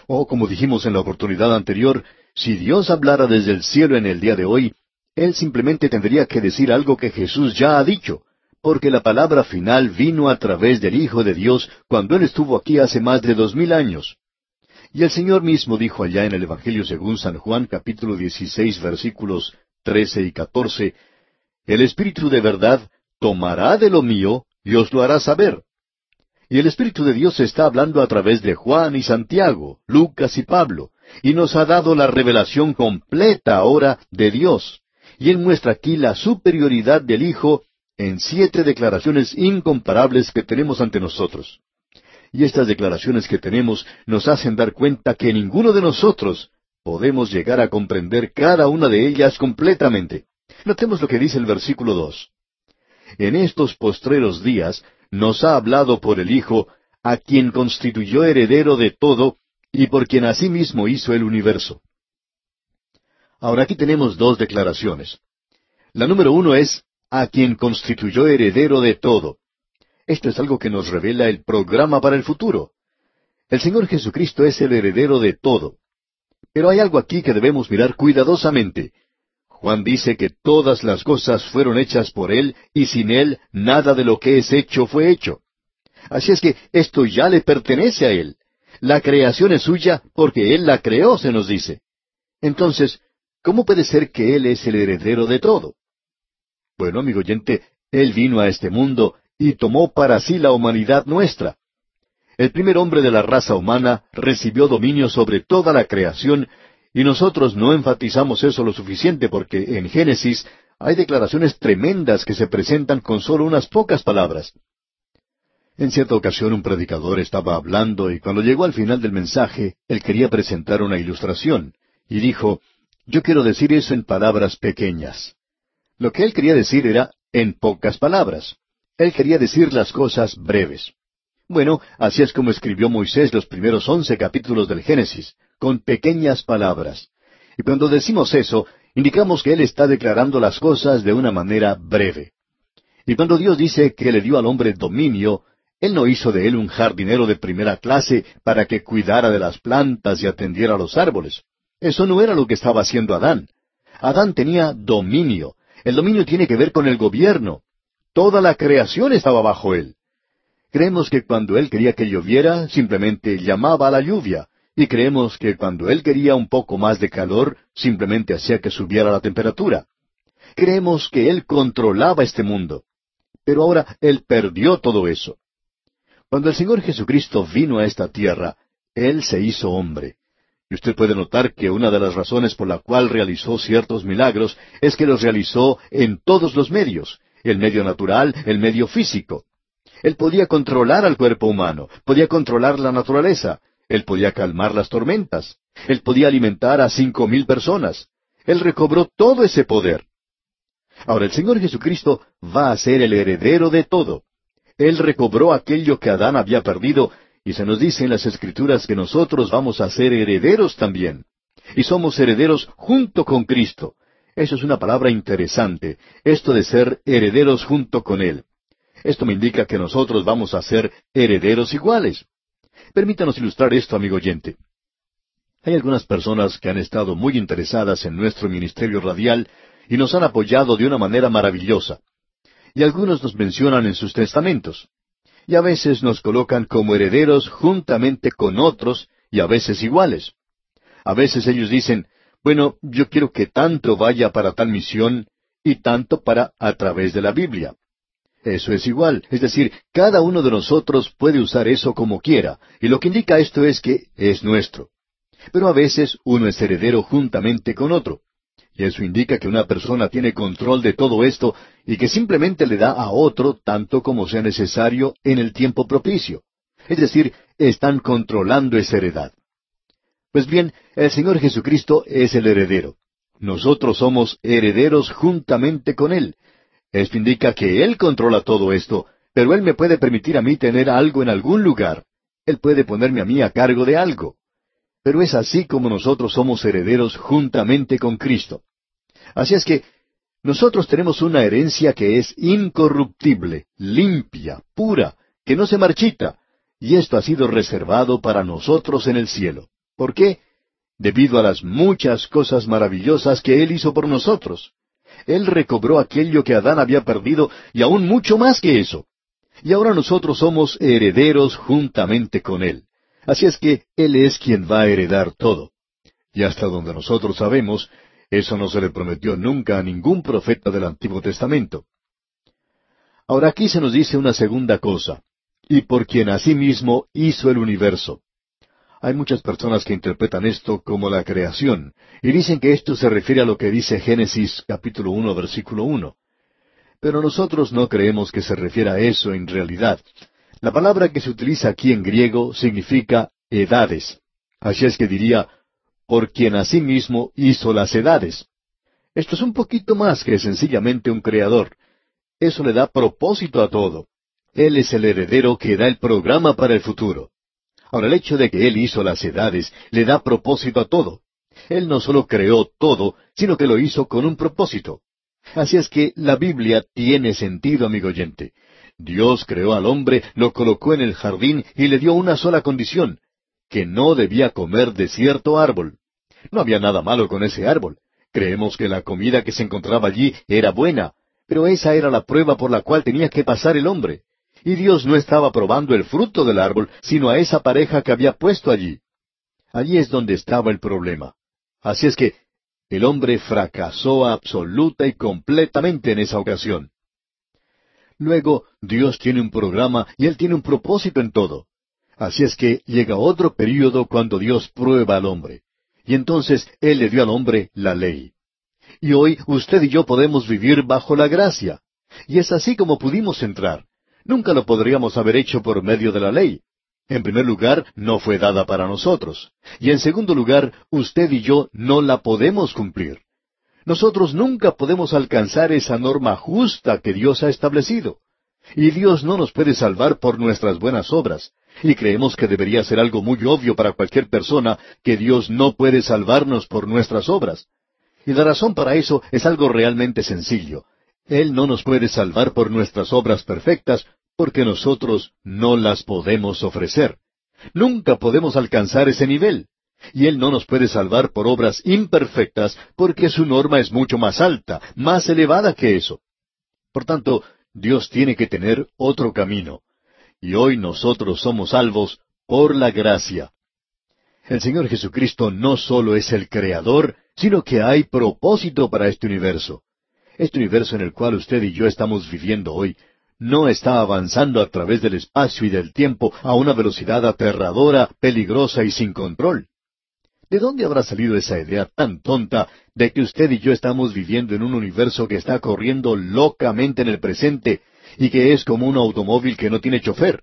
O, como dijimos en la oportunidad anterior, si Dios hablara desde el cielo en el día de hoy, Él simplemente tendría que decir algo que Jesús ya ha dicho, porque la palabra final vino a través del Hijo de Dios cuando Él estuvo aquí hace más de dos mil años. Y el Señor mismo dijo allá en el Evangelio según San Juan capítulo 16 versículos 13 y 14, El Espíritu de verdad tomará de lo mío y os lo hará saber. Y el Espíritu de Dios está hablando a través de Juan y Santiago, Lucas y Pablo, y nos ha dado la revelación completa ahora de Dios. Y Él muestra aquí la superioridad del Hijo en siete declaraciones incomparables que tenemos ante nosotros. Y estas declaraciones que tenemos nos hacen dar cuenta que ninguno de nosotros podemos llegar a comprender cada una de ellas completamente. Notemos lo que dice el versículo dos. En estos postreros días nos ha hablado por el Hijo, a quien constituyó heredero de todo, y por quien asimismo hizo el universo. Ahora aquí tenemos dos declaraciones. La número uno es, a quien constituyó heredero de todo. Esto es algo que nos revela el programa para el futuro. El Señor Jesucristo es el heredero de todo. Pero hay algo aquí que debemos mirar cuidadosamente. Juan dice que todas las cosas fueron hechas por Él y sin Él nada de lo que es hecho fue hecho. Así es que esto ya le pertenece a Él. La creación es suya porque Él la creó, se nos dice. Entonces, ¿cómo puede ser que Él es el heredero de todo? Bueno, amigo oyente, Él vino a este mundo y tomó para sí la humanidad nuestra. El primer hombre de la raza humana recibió dominio sobre toda la creación y nosotros no enfatizamos eso lo suficiente porque en Génesis hay declaraciones tremendas que se presentan con solo unas pocas palabras. En cierta ocasión un predicador estaba hablando y cuando llegó al final del mensaje, él quería presentar una ilustración y dijo, yo quiero decir eso en palabras pequeñas. Lo que él quería decir era en pocas palabras. Él quería decir las cosas breves. Bueno, así es como escribió Moisés los primeros once capítulos del Génesis con pequeñas palabras. Y cuando decimos eso, indicamos que Él está declarando las cosas de una manera breve. Y cuando Dios dice que le dio al hombre dominio, Él no hizo de él un jardinero de primera clase para que cuidara de las plantas y atendiera a los árboles. Eso no era lo que estaba haciendo Adán. Adán tenía dominio. El dominio tiene que ver con el gobierno. Toda la creación estaba bajo él. Creemos que cuando él quería que lloviera, simplemente llamaba a la lluvia, y creemos que cuando él quería un poco más de calor, simplemente hacía que subiera la temperatura. Creemos que él controlaba este mundo. Pero ahora él perdió todo eso. Cuando el Señor Jesucristo vino a esta tierra, él se hizo hombre. Y usted puede notar que una de las razones por la cual realizó ciertos milagros es que los realizó en todos los medios, el medio natural, el medio físico. Él podía controlar al cuerpo humano, podía controlar la naturaleza, él podía calmar las tormentas. Él podía alimentar a cinco mil personas. Él recobró todo ese poder. Ahora el Señor Jesucristo va a ser el heredero de todo. Él recobró aquello que Adán había perdido, y se nos dice en las Escrituras que nosotros vamos a ser herederos también. Y somos herederos junto con Cristo. Eso es una palabra interesante, esto de ser herederos junto con Él. Esto me indica que nosotros vamos a ser herederos iguales. Permítanos ilustrar esto, amigo oyente. Hay algunas personas que han estado muy interesadas en nuestro ministerio radial y nos han apoyado de una manera maravillosa. Y algunos nos mencionan en sus testamentos. Y a veces nos colocan como herederos juntamente con otros y a veces iguales. A veces ellos dicen, bueno, yo quiero que tanto vaya para tal misión y tanto para a través de la Biblia. Eso es igual, es decir, cada uno de nosotros puede usar eso como quiera, y lo que indica esto es que es nuestro. Pero a veces uno es heredero juntamente con otro. Y eso indica que una persona tiene control de todo esto y que simplemente le da a otro tanto como sea necesario en el tiempo propicio. Es decir, están controlando esa heredad. Pues bien, el Señor Jesucristo es el heredero. Nosotros somos herederos juntamente con Él, esto indica que Él controla todo esto, pero Él me puede permitir a mí tener algo en algún lugar. Él puede ponerme a mí a cargo de algo. Pero es así como nosotros somos herederos juntamente con Cristo. Así es que nosotros tenemos una herencia que es incorruptible, limpia, pura, que no se marchita, y esto ha sido reservado para nosotros en el cielo. ¿Por qué? debido a las muchas cosas maravillosas que Él hizo por nosotros. Él recobró aquello que Adán había perdido y aún mucho más que eso. Y ahora nosotros somos herederos juntamente con Él. Así es que Él es quien va a heredar todo. Y hasta donde nosotros sabemos, eso no se le prometió nunca a ningún profeta del Antiguo Testamento. Ahora aquí se nos dice una segunda cosa, y por quien asimismo hizo el universo. Hay muchas personas que interpretan esto como la creación, y dicen que esto se refiere a lo que dice Génesis capítulo uno versículo uno. Pero nosotros no creemos que se refiera a eso en realidad. La palabra que se utiliza aquí en griego significa edades. Así es que diría, por quien asimismo hizo las edades. Esto es un poquito más que sencillamente un creador. Eso le da propósito a todo. Él es el heredero que da el programa para el futuro. Ahora, el hecho de que Él hizo las edades le da propósito a todo. Él no solo creó todo, sino que lo hizo con un propósito. Así es que la Biblia tiene sentido, amigo oyente. Dios creó al hombre, lo colocó en el jardín y le dio una sola condición, que no debía comer de cierto árbol. No había nada malo con ese árbol. Creemos que la comida que se encontraba allí era buena, pero esa era la prueba por la cual tenía que pasar el hombre. Y Dios no estaba probando el fruto del árbol, sino a esa pareja que había puesto allí. Allí es donde estaba el problema. Así es que el hombre fracasó absoluta y completamente en esa ocasión. Luego, Dios tiene un programa y Él tiene un propósito en todo. Así es que llega otro período cuando Dios prueba al hombre. Y entonces Él le dio al hombre la ley. Y hoy usted y yo podemos vivir bajo la gracia. Y es así como pudimos entrar. Nunca lo podríamos haber hecho por medio de la ley. En primer lugar, no fue dada para nosotros. Y en segundo lugar, usted y yo no la podemos cumplir. Nosotros nunca podemos alcanzar esa norma justa que Dios ha establecido. Y Dios no nos puede salvar por nuestras buenas obras. Y creemos que debería ser algo muy obvio para cualquier persona que Dios no puede salvarnos por nuestras obras. Y la razón para eso es algo realmente sencillo. Él no nos puede salvar por nuestras obras perfectas porque nosotros no las podemos ofrecer. Nunca podemos alcanzar ese nivel. Y Él no nos puede salvar por obras imperfectas porque su norma es mucho más alta, más elevada que eso. Por tanto, Dios tiene que tener otro camino. Y hoy nosotros somos salvos por la gracia. El Señor Jesucristo no solo es el Creador, sino que hay propósito para este universo. Este universo en el cual usted y yo estamos viviendo hoy no está avanzando a través del espacio y del tiempo a una velocidad aterradora, peligrosa y sin control. ¿De dónde habrá salido esa idea tan tonta de que usted y yo estamos viviendo en un universo que está corriendo locamente en el presente y que es como un automóvil que no tiene chofer?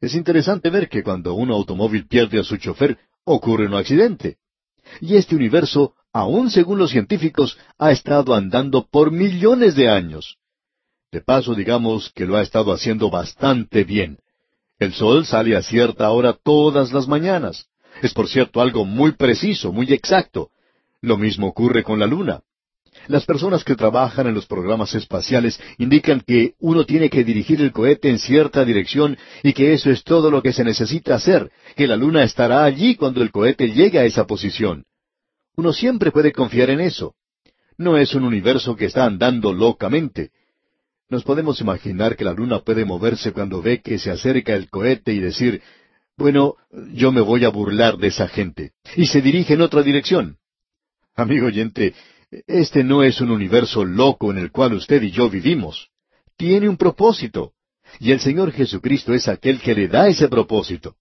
Es interesante ver que cuando un automóvil pierde a su chofer ocurre un accidente. Y este universo aún según los científicos, ha estado andando por millones de años. De paso, digamos que lo ha estado haciendo bastante bien. El sol sale a cierta hora todas las mañanas. Es por cierto algo muy preciso, muy exacto. Lo mismo ocurre con la luna. Las personas que trabajan en los programas espaciales indican que uno tiene que dirigir el cohete en cierta dirección y que eso es todo lo que se necesita hacer, que la luna estará allí cuando el cohete llegue a esa posición. Uno siempre puede confiar en eso. No es un universo que está andando locamente. Nos podemos imaginar que la luna puede moverse cuando ve que se acerca el cohete y decir, bueno, yo me voy a burlar de esa gente, y se dirige en otra dirección. Amigo oyente, este no es un universo loco en el cual usted y yo vivimos. Tiene un propósito, y el Señor Jesucristo es aquel que le da ese propósito.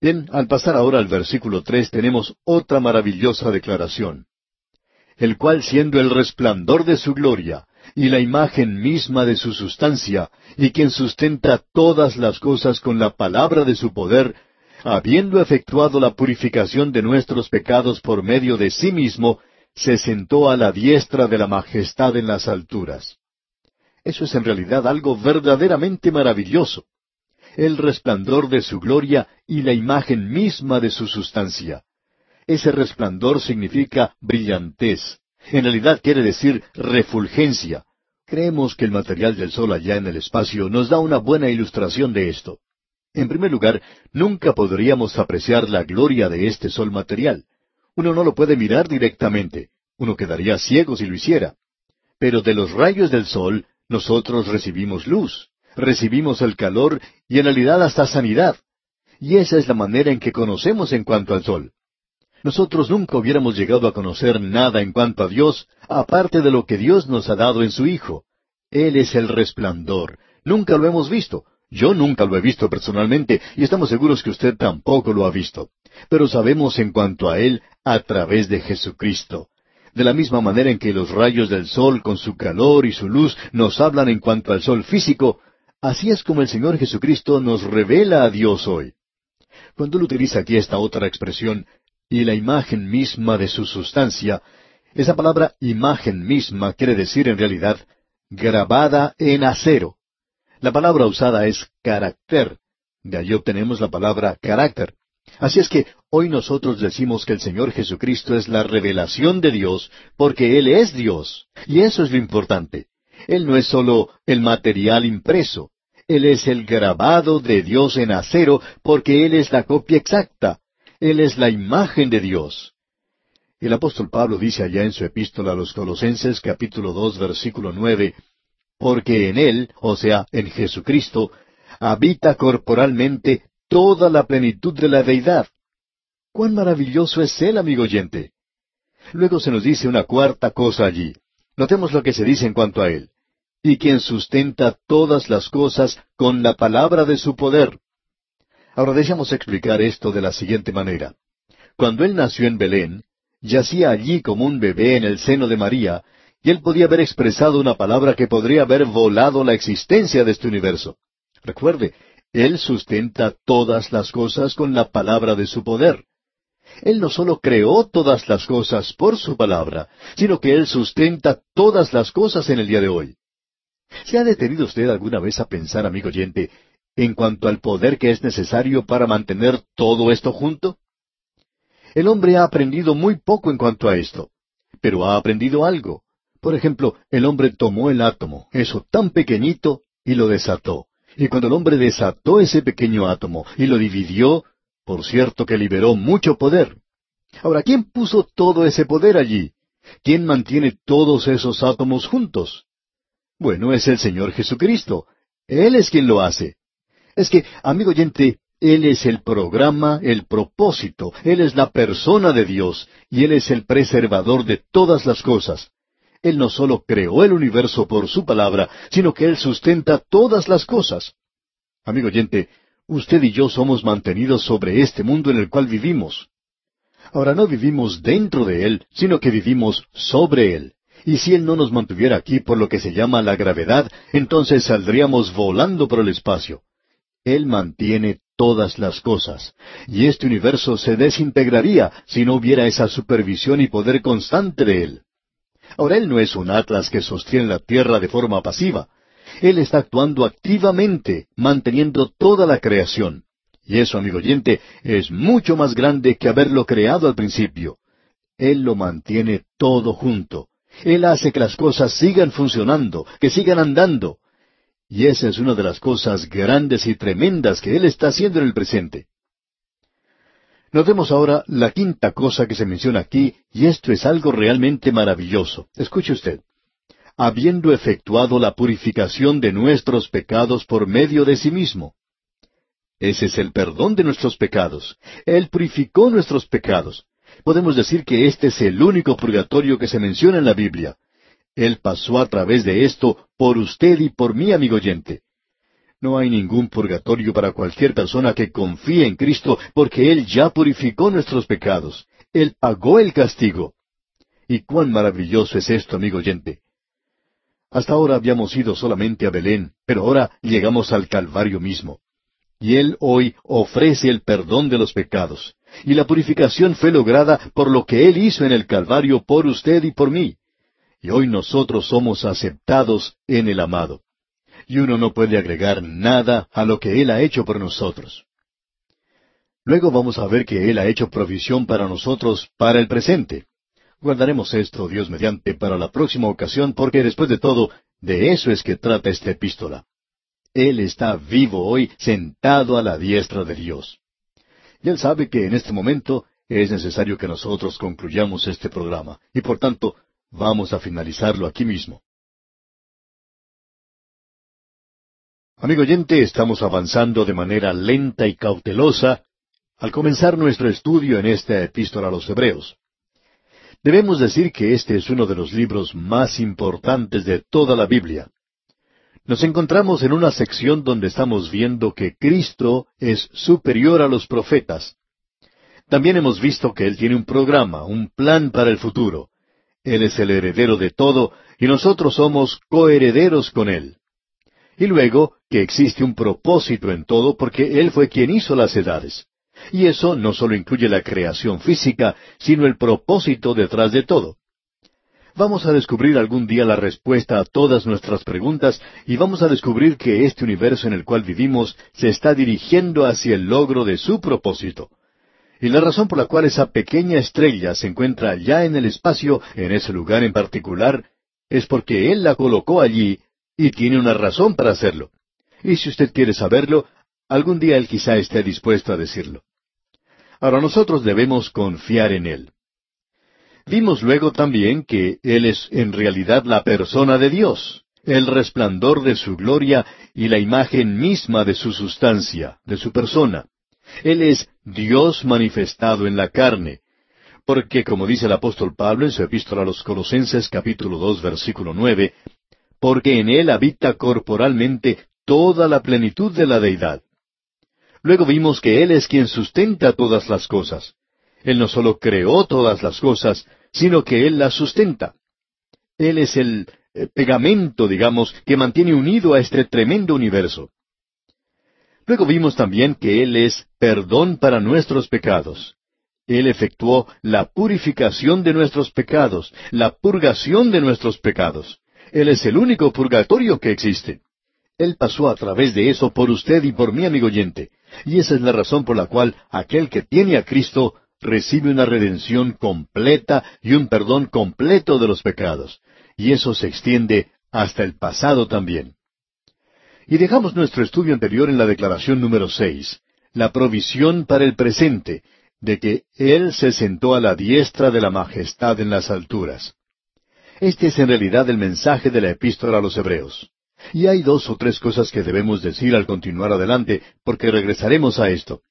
Bien, al pasar ahora al versículo tres tenemos otra maravillosa declaración. El cual siendo el resplandor de su gloria y la imagen misma de su sustancia, y quien sustenta todas las cosas con la palabra de su poder, habiendo efectuado la purificación de nuestros pecados por medio de sí mismo, se sentó a la diestra de la majestad en las alturas. Eso es en realidad algo verdaderamente maravilloso el resplandor de su gloria y la imagen misma de su sustancia. Ese resplandor significa brillantez. En realidad quiere decir refulgencia. Creemos que el material del Sol allá en el espacio nos da una buena ilustración de esto. En primer lugar, nunca podríamos apreciar la gloria de este sol material. Uno no lo puede mirar directamente. Uno quedaría ciego si lo hiciera. Pero de los rayos del sol, nosotros recibimos luz, recibimos el calor y en realidad hasta sanidad. Y esa es la manera en que conocemos en cuanto al sol. Nosotros nunca hubiéramos llegado a conocer nada en cuanto a Dios, aparte de lo que Dios nos ha dado en su Hijo. Él es el resplandor. Nunca lo hemos visto. Yo nunca lo he visto personalmente y estamos seguros que usted tampoco lo ha visto. Pero sabemos en cuanto a Él a través de Jesucristo. De la misma manera en que los rayos del sol con su calor y su luz nos hablan en cuanto al sol físico, así es como el Señor Jesucristo nos revela a Dios hoy. Cuando él utiliza aquí esta otra expresión, y la imagen misma de su sustancia, esa palabra imagen misma quiere decir en realidad grabada en acero. La palabra usada es carácter. De ahí obtenemos la palabra carácter. Así es que hoy nosotros decimos que el Señor Jesucristo es la revelación de Dios porque Él es Dios. Y eso es lo importante. Él no es solo el material impreso. Él es el grabado de Dios en acero porque Él es la copia exacta. Él es la imagen de Dios. El apóstol Pablo dice allá en su epístola a los Colosenses capítulo dos versículo nueve, porque en Él, o sea, en Jesucristo, habita corporalmente toda la plenitud de la deidad. ¡Cuán maravilloso es Él, amigo oyente! Luego se nos dice una cuarta cosa allí. Notemos lo que se dice en cuanto a Él. Y quien sustenta todas las cosas con la palabra de su poder. Ahora dejemos explicar esto de la siguiente manera. Cuando Él nació en Belén, yacía allí como un bebé en el seno de María, y él podía haber expresado una palabra que podría haber volado la existencia de este universo. Recuerde, Él sustenta todas las cosas con la palabra de su poder. Él no solo creó todas las cosas por su palabra, sino que Él sustenta todas las cosas en el día de hoy. ¿Se ha detenido usted alguna vez a pensar, amigo oyente, en cuanto al poder que es necesario para mantener todo esto junto? El hombre ha aprendido muy poco en cuanto a esto, pero ha aprendido algo. Por ejemplo, el hombre tomó el átomo, eso tan pequeñito, y lo desató. Y cuando el hombre desató ese pequeño átomo y lo dividió, por cierto que liberó mucho poder. Ahora, ¿quién puso todo ese poder allí? ¿Quién mantiene todos esos átomos juntos? Bueno, es el Señor Jesucristo. Él es quien lo hace. Es que, amigo oyente, Él es el programa, el propósito, Él es la persona de Dios, y Él es el preservador de todas las cosas. Él no solo creó el universo por su palabra, sino que Él sustenta todas las cosas. Amigo oyente, usted y yo somos mantenidos sobre este mundo en el cual vivimos. Ahora no vivimos dentro de Él, sino que vivimos sobre Él. Y si Él no nos mantuviera aquí por lo que se llama la gravedad, entonces saldríamos volando por el espacio. Él mantiene todas las cosas, y este universo se desintegraría si no hubiera esa supervisión y poder constante de Él. Ahora Él no es un atlas que sostiene la tierra de forma pasiva. Él está actuando activamente, manteniendo toda la creación. Y eso, amigo oyente, es mucho más grande que haberlo creado al principio. Él lo mantiene todo junto. Él hace que las cosas sigan funcionando, que sigan andando. Y esa es una de las cosas grandes y tremendas que Él está haciendo en el presente. Notemos ahora la quinta cosa que se menciona aquí, y esto es algo realmente maravilloso. Escuche usted. Habiendo efectuado la purificación de nuestros pecados por medio de sí mismo. Ese es el perdón de nuestros pecados. Él purificó nuestros pecados. Podemos decir que este es el único purgatorio que se menciona en la Biblia. Él pasó a través de esto por usted y por mí, amigo oyente. No hay ningún purgatorio para cualquier persona que confíe en Cristo porque Él ya purificó nuestros pecados. Él pagó el castigo. Y cuán maravilloso es esto, amigo oyente. Hasta ahora habíamos ido solamente a Belén, pero ahora llegamos al Calvario mismo. Y Él hoy ofrece el perdón de los pecados. Y la purificación fue lograda por lo que Él hizo en el Calvario por usted y por mí. Y hoy nosotros somos aceptados en el amado y uno no puede agregar nada a lo que Él ha hecho por nosotros. Luego vamos a ver que Él ha hecho provisión para nosotros para el presente. Guardaremos esto, Dios mediante, para la próxima ocasión, porque después de todo, de eso es que trata esta epístola. Él está vivo hoy, sentado a la diestra de Dios. Y Él sabe que en este momento es necesario que nosotros concluyamos este programa, y por tanto vamos a finalizarlo aquí mismo. Amigo oyente, estamos avanzando de manera lenta y cautelosa al comenzar nuestro estudio en esta epístola a los Hebreos. Debemos decir que este es uno de los libros más importantes de toda la Biblia. Nos encontramos en una sección donde estamos viendo que Cristo es superior a los profetas. También hemos visto que Él tiene un programa, un plan para el futuro. Él es el heredero de todo y nosotros somos coherederos con Él. Y luego que existe un propósito en todo porque Él fue quien hizo las edades. Y eso no solo incluye la creación física, sino el propósito detrás de todo. Vamos a descubrir algún día la respuesta a todas nuestras preguntas y vamos a descubrir que este universo en el cual vivimos se está dirigiendo hacia el logro de su propósito. Y la razón por la cual esa pequeña estrella se encuentra ya en el espacio, en ese lugar en particular, es porque Él la colocó allí y tiene una razón para hacerlo. Y si usted quiere saberlo, algún día Él quizá esté dispuesto a decirlo. Ahora nosotros debemos confiar en Él. Vimos luego también que Él es en realidad la persona de Dios, el resplandor de su gloria y la imagen misma de su sustancia, de su persona. Él es Dios manifestado en la carne, porque como dice el apóstol Pablo en su epístola a los Colosenses capítulo dos versículo nueve, porque en Él habita corporalmente toda la plenitud de la deidad. Luego vimos que Él es quien sustenta todas las cosas. Él no solo creó todas las cosas, sino que Él las sustenta. Él es el eh, pegamento, digamos, que mantiene unido a este tremendo universo. Luego vimos también que Él es perdón para nuestros pecados. Él efectuó la purificación de nuestros pecados, la purgación de nuestros pecados. Él es el único purgatorio que existe. Él pasó a través de eso por usted y por mí, amigo oyente. Y esa es la razón por la cual aquel que tiene a Cristo recibe una redención completa y un perdón completo de los pecados. Y eso se extiende hasta el pasado también. Y dejamos nuestro estudio anterior en la declaración número seis, la provisión para el presente, de que Él se sentó a la diestra de la majestad en las alturas. Este es en realidad el mensaje de la epístola a los Hebreos. Y hay dos o tres cosas que debemos decir al continuar adelante, porque regresaremos a esto.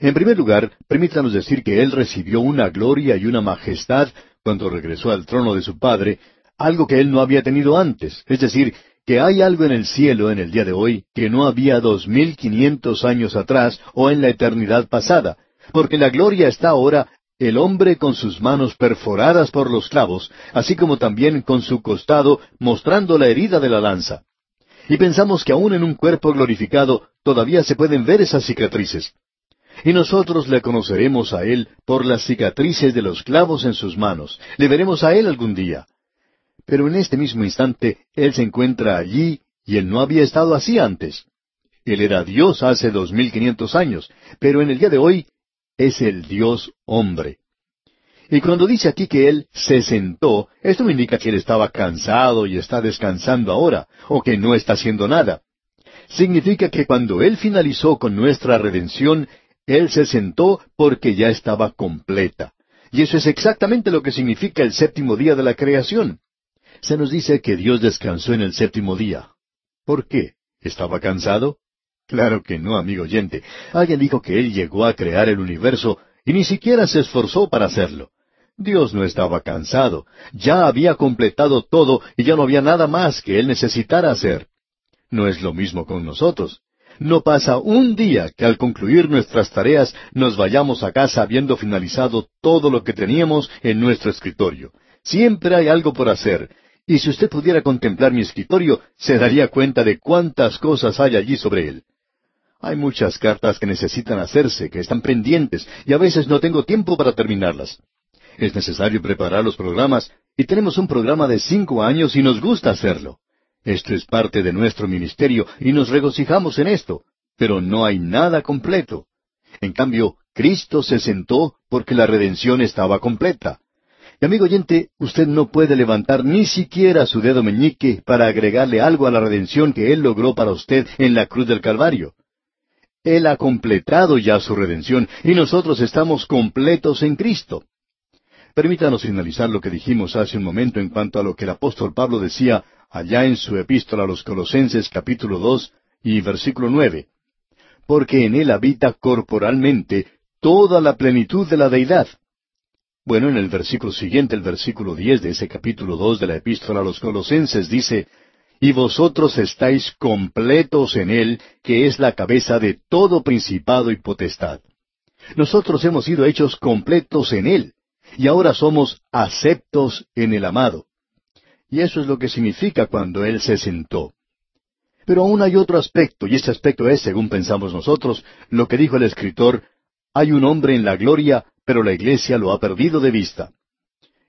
En primer lugar, permítanos decir que Él recibió una gloria y una majestad cuando regresó al trono de su Padre, algo que Él no había tenido antes. Es decir, que hay algo en el cielo en el día de hoy que no había dos mil quinientos años atrás o en la eternidad pasada, porque la gloria está ahora el hombre con sus manos perforadas por los clavos, así como también con su costado mostrando la herida de la lanza. Y pensamos que aún en un cuerpo glorificado todavía se pueden ver esas cicatrices. Y nosotros le conoceremos a Él por las cicatrices de los clavos en sus manos. Le veremos a Él algún día. Pero en este mismo instante Él se encuentra allí y Él no había estado así antes. Él era Dios hace dos mil quinientos años, pero en el día de hoy es el Dios hombre. Y cuando dice aquí que Él se sentó, esto no indica que Él estaba cansado y está descansando ahora, o que no está haciendo nada. Significa que cuando Él finalizó con nuestra redención, Él se sentó porque ya estaba completa. Y eso es exactamente lo que significa el séptimo día de la creación. Se nos dice que Dios descansó en el séptimo día. ¿Por qué? ¿Estaba cansado? Claro que no, amigo oyente. Alguien dijo que Él llegó a crear el universo y ni siquiera se esforzó para hacerlo. Dios no estaba cansado, ya había completado todo y ya no había nada más que Él necesitara hacer. No es lo mismo con nosotros. No pasa un día que al concluir nuestras tareas nos vayamos a casa habiendo finalizado todo lo que teníamos en nuestro escritorio. Siempre hay algo por hacer, y si usted pudiera contemplar mi escritorio, se daría cuenta de cuántas cosas hay allí sobre él. Hay muchas cartas que necesitan hacerse, que están pendientes, y a veces no tengo tiempo para terminarlas. Es necesario preparar los programas, y tenemos un programa de cinco años y nos gusta hacerlo. Esto es parte de nuestro ministerio y nos regocijamos en esto, pero no hay nada completo. En cambio, Cristo se sentó porque la redención estaba completa. Y amigo oyente, usted no puede levantar ni siquiera su dedo meñique para agregarle algo a la redención que Él logró para usted en la cruz del Calvario. Él ha completado ya su redención y nosotros estamos completos en Cristo. Permítanos finalizar lo que dijimos hace un momento en cuanto a lo que el apóstol Pablo decía allá en su epístola a los Colosenses capítulo dos y versículo nueve. Porque en él habita corporalmente toda la plenitud de la deidad. Bueno, en el versículo siguiente, el versículo diez de ese capítulo dos de la epístola a los Colosenses dice, y vosotros estáis completos en Él, que es la cabeza de todo principado y potestad. Nosotros hemos sido hechos completos en Él, y ahora somos aceptos en el amado. Y eso es lo que significa cuando Él se sentó. Pero aún hay otro aspecto, y este aspecto es, según pensamos nosotros, lo que dijo el escritor, hay un hombre en la gloria, pero la iglesia lo ha perdido de vista.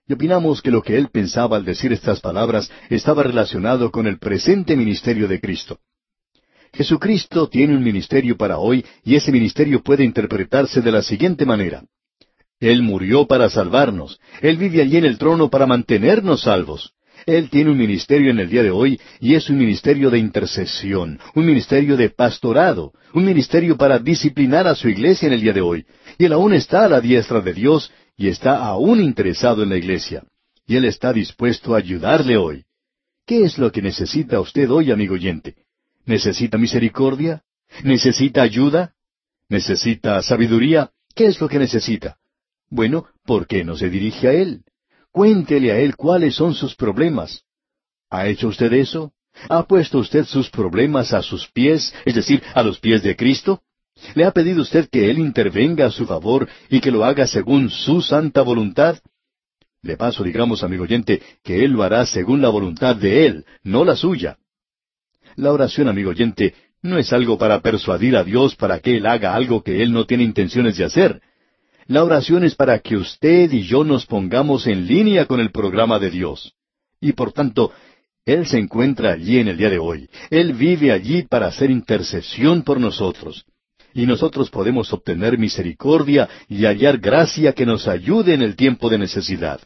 Y opinamos que lo que él pensaba al decir estas palabras estaba relacionado con el presente ministerio de Cristo. Jesucristo tiene un ministerio para hoy y ese ministerio puede interpretarse de la siguiente manera. Él murió para salvarnos. Él vive allí en el trono para mantenernos salvos. Él tiene un ministerio en el día de hoy y es un ministerio de intercesión, un ministerio de pastorado, un ministerio para disciplinar a su iglesia en el día de hoy. Y él aún está a la diestra de Dios y está aún interesado en la iglesia. Y Él está dispuesto a ayudarle hoy. ¿Qué es lo que necesita usted hoy, amigo oyente? ¿Necesita misericordia? ¿Necesita ayuda? ¿Necesita sabiduría? ¿Qué es lo que necesita? Bueno, ¿por qué no se dirige a Él? Cuéntele a Él cuáles son sus problemas. ¿Ha hecho usted eso? ¿Ha puesto usted sus problemas a sus pies, es decir, a los pies de Cristo? ¿Le ha pedido usted que Él intervenga a su favor y que lo haga según su santa voluntad? De paso, digamos, amigo oyente, que Él lo hará según la voluntad de Él, no la suya. La oración, amigo oyente, no es algo para persuadir a Dios para que Él haga algo que Él no tiene intenciones de hacer. La oración es para que usted y yo nos pongamos en línea con el programa de Dios. Y por tanto, Él se encuentra allí en el día de hoy. Él vive allí para hacer intercesión por nosotros y nosotros podemos obtener misericordia y hallar gracia que nos ayude en el tiempo de necesidad.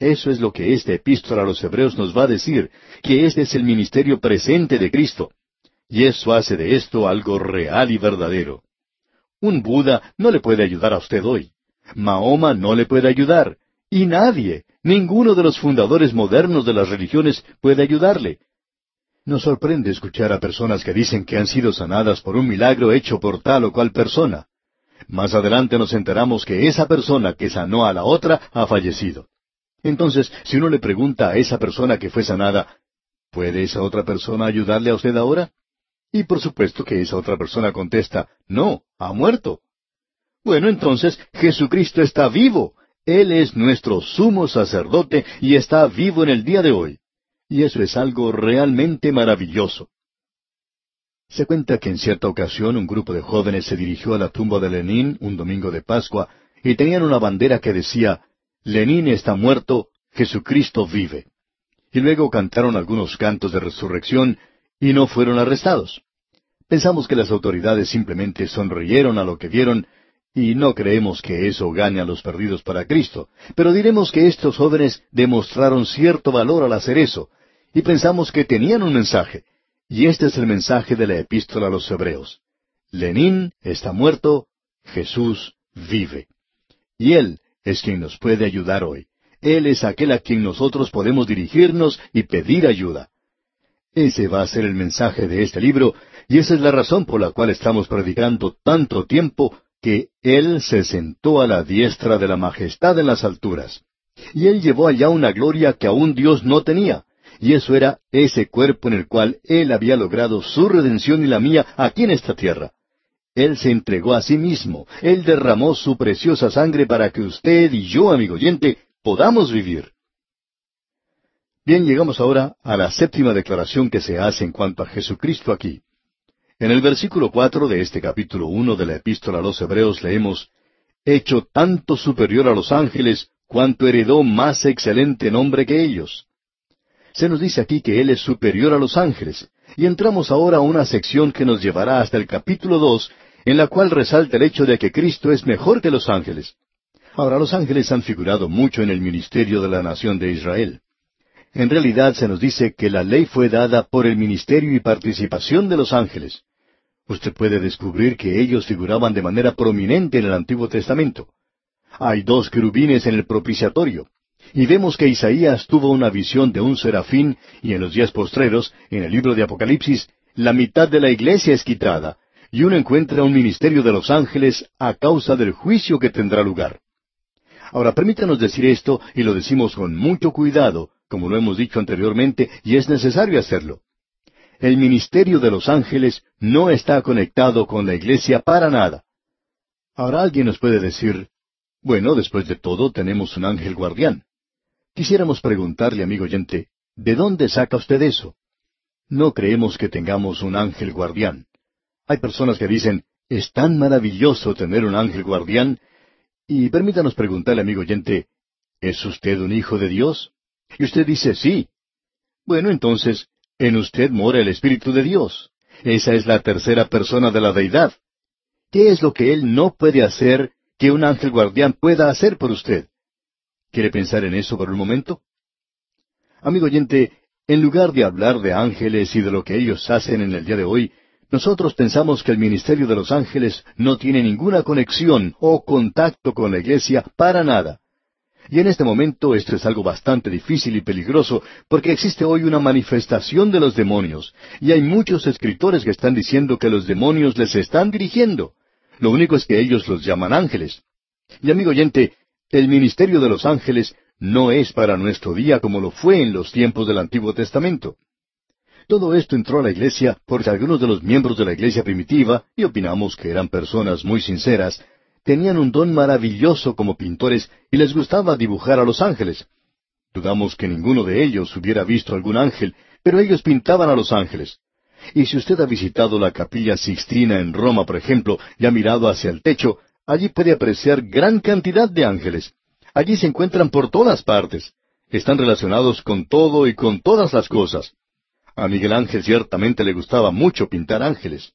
Eso es lo que esta epístola a los Hebreos nos va a decir, que este es el ministerio presente de Cristo. Y eso hace de esto algo real y verdadero. Un Buda no le puede ayudar a usted hoy. Mahoma no le puede ayudar. Y nadie, ninguno de los fundadores modernos de las religiones puede ayudarle, nos sorprende escuchar a personas que dicen que han sido sanadas por un milagro hecho por tal o cual persona. Más adelante nos enteramos que esa persona que sanó a la otra ha fallecido. Entonces, si uno le pregunta a esa persona que fue sanada, ¿puede esa otra persona ayudarle a usted ahora? Y por supuesto que esa otra persona contesta, no, ha muerto. Bueno, entonces Jesucristo está vivo. Él es nuestro sumo sacerdote y está vivo en el día de hoy. Y eso es algo realmente maravilloso. Se cuenta que en cierta ocasión un grupo de jóvenes se dirigió a la tumba de Lenin un domingo de Pascua y tenían una bandera que decía, Lenin está muerto, Jesucristo vive. Y luego cantaron algunos cantos de resurrección y no fueron arrestados. Pensamos que las autoridades simplemente sonrieron a lo que vieron y no creemos que eso gane a los perdidos para Cristo, pero diremos que estos jóvenes demostraron cierto valor al hacer eso, y pensamos que tenían un mensaje. Y este es el mensaje de la epístola a los Hebreos. Lenin está muerto, Jesús vive. Y Él es quien nos puede ayudar hoy. Él es aquel a quien nosotros podemos dirigirnos y pedir ayuda. Ese va a ser el mensaje de este libro, y esa es la razón por la cual estamos predicando tanto tiempo que Él se sentó a la diestra de la majestad en las alturas. Y Él llevó allá una gloria que aún Dios no tenía y eso era ese cuerpo en el cual Él había logrado su redención y la mía aquí en esta tierra. Él se entregó a sí mismo, Él derramó su preciosa sangre para que usted y yo, amigo oyente, podamos vivir. Bien, llegamos ahora a la séptima declaración que se hace en cuanto a Jesucristo aquí. En el versículo cuatro de este capítulo uno de la Epístola a los Hebreos leemos Hecho tanto superior a los ángeles, cuanto heredó más excelente nombre que ellos. Se nos dice aquí que Él es superior a los ángeles, y entramos ahora a una sección que nos llevará hasta el capítulo dos, en la cual resalta el hecho de que Cristo es mejor que los ángeles. Ahora, los ángeles han figurado mucho en el ministerio de la nación de Israel. En realidad se nos dice que la ley fue dada por el ministerio y participación de los ángeles. Usted puede descubrir que ellos figuraban de manera prominente en el Antiguo Testamento. Hay dos querubines en el propiciatorio. Y vemos que Isaías tuvo una visión de un serafín y en los días postreros, en el libro de Apocalipsis, la mitad de la iglesia es quitada, y uno encuentra un ministerio de los ángeles a causa del juicio que tendrá lugar. Ahora, permítanos decir esto, y lo decimos con mucho cuidado, como lo hemos dicho anteriormente, y es necesario hacerlo. El ministerio de los ángeles no está conectado con la iglesia para nada. Ahora alguien nos puede decir, bueno, después de todo tenemos un ángel guardián. Quisiéramos preguntarle, amigo oyente, ¿de dónde saca usted eso? No creemos que tengamos un ángel guardián. Hay personas que dicen, es tan maravilloso tener un ángel guardián, y permítanos preguntarle, amigo oyente, ¿es usted un hijo de Dios? Y usted dice, sí. Bueno, entonces, en usted mora el Espíritu de Dios. Esa es la tercera persona de la deidad. ¿Qué es lo que Él no puede hacer que un ángel guardián pueda hacer por usted? ¿Quiere pensar en eso por un momento? Amigo oyente, en lugar de hablar de ángeles y de lo que ellos hacen en el día de hoy, nosotros pensamos que el ministerio de los ángeles no tiene ninguna conexión o contacto con la iglesia para nada. Y en este momento esto es algo bastante difícil y peligroso porque existe hoy una manifestación de los demonios y hay muchos escritores que están diciendo que los demonios les están dirigiendo. Lo único es que ellos los llaman ángeles. Y amigo oyente, el ministerio de los ángeles no es para nuestro día como lo fue en los tiempos del Antiguo Testamento. Todo esto entró a la iglesia porque algunos de los miembros de la iglesia primitiva, y opinamos que eran personas muy sinceras, tenían un don maravilloso como pintores y les gustaba dibujar a los ángeles. Dudamos que ninguno de ellos hubiera visto algún ángel, pero ellos pintaban a los ángeles. Y si usted ha visitado la capilla Sixtina en Roma, por ejemplo, y ha mirado hacia el techo, allí puede apreciar gran cantidad de ángeles. Allí se encuentran por todas partes. Están relacionados con todo y con todas las cosas. A Miguel Ángel ciertamente le gustaba mucho pintar ángeles.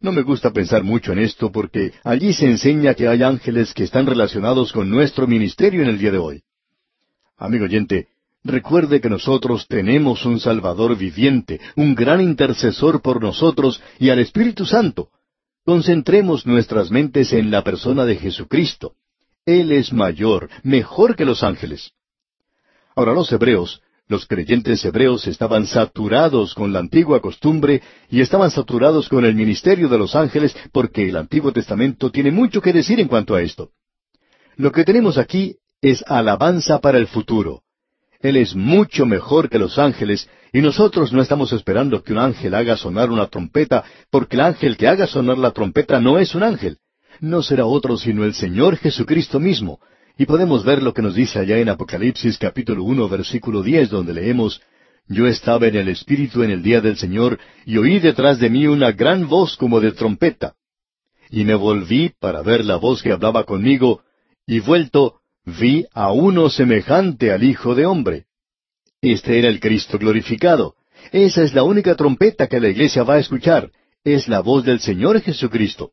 No me gusta pensar mucho en esto porque allí se enseña que hay ángeles que están relacionados con nuestro ministerio en el día de hoy. Amigo oyente, recuerde que nosotros tenemos un Salvador viviente, un gran intercesor por nosotros y al Espíritu Santo, Concentremos nuestras mentes en la persona de Jesucristo. Él es mayor, mejor que los ángeles. Ahora los hebreos, los creyentes hebreos estaban saturados con la antigua costumbre y estaban saturados con el ministerio de los ángeles porque el Antiguo Testamento tiene mucho que decir en cuanto a esto. Lo que tenemos aquí es alabanza para el futuro. Él es mucho mejor que los ángeles y nosotros no estamos esperando que un ángel haga sonar una trompeta, porque el ángel que haga sonar la trompeta no es un ángel. No será otro sino el Señor Jesucristo mismo. Y podemos ver lo que nos dice allá en Apocalipsis capítulo uno versículo diez, donde leemos Yo estaba en el Espíritu en el día del Señor, y oí detrás de mí una gran voz como de trompeta. Y me volví para ver la voz que hablaba conmigo, y vuelto vi a uno semejante al Hijo de Hombre. Este era el Cristo glorificado. Esa es la única trompeta que la iglesia va a escuchar. Es la voz del Señor Jesucristo.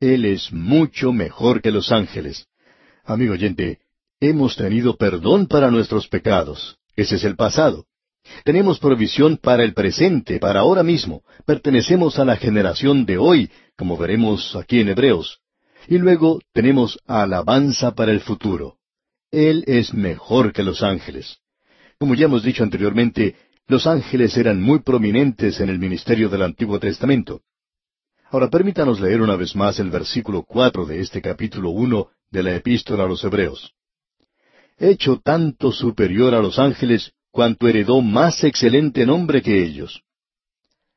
Él es mucho mejor que los ángeles. Amigo oyente, hemos tenido perdón para nuestros pecados. Ese es el pasado. Tenemos provisión para el presente, para ahora mismo. Pertenecemos a la generación de hoy, como veremos aquí en Hebreos. Y luego tenemos alabanza para el futuro. Él es mejor que los ángeles. Como ya hemos dicho anteriormente, los ángeles eran muy prominentes en el ministerio del Antiguo Testamento. Ahora permítanos leer una vez más el versículo cuatro de este capítulo uno de la Epístola a los Hebreos. Hecho tanto superior a los ángeles, cuanto heredó más excelente nombre que ellos.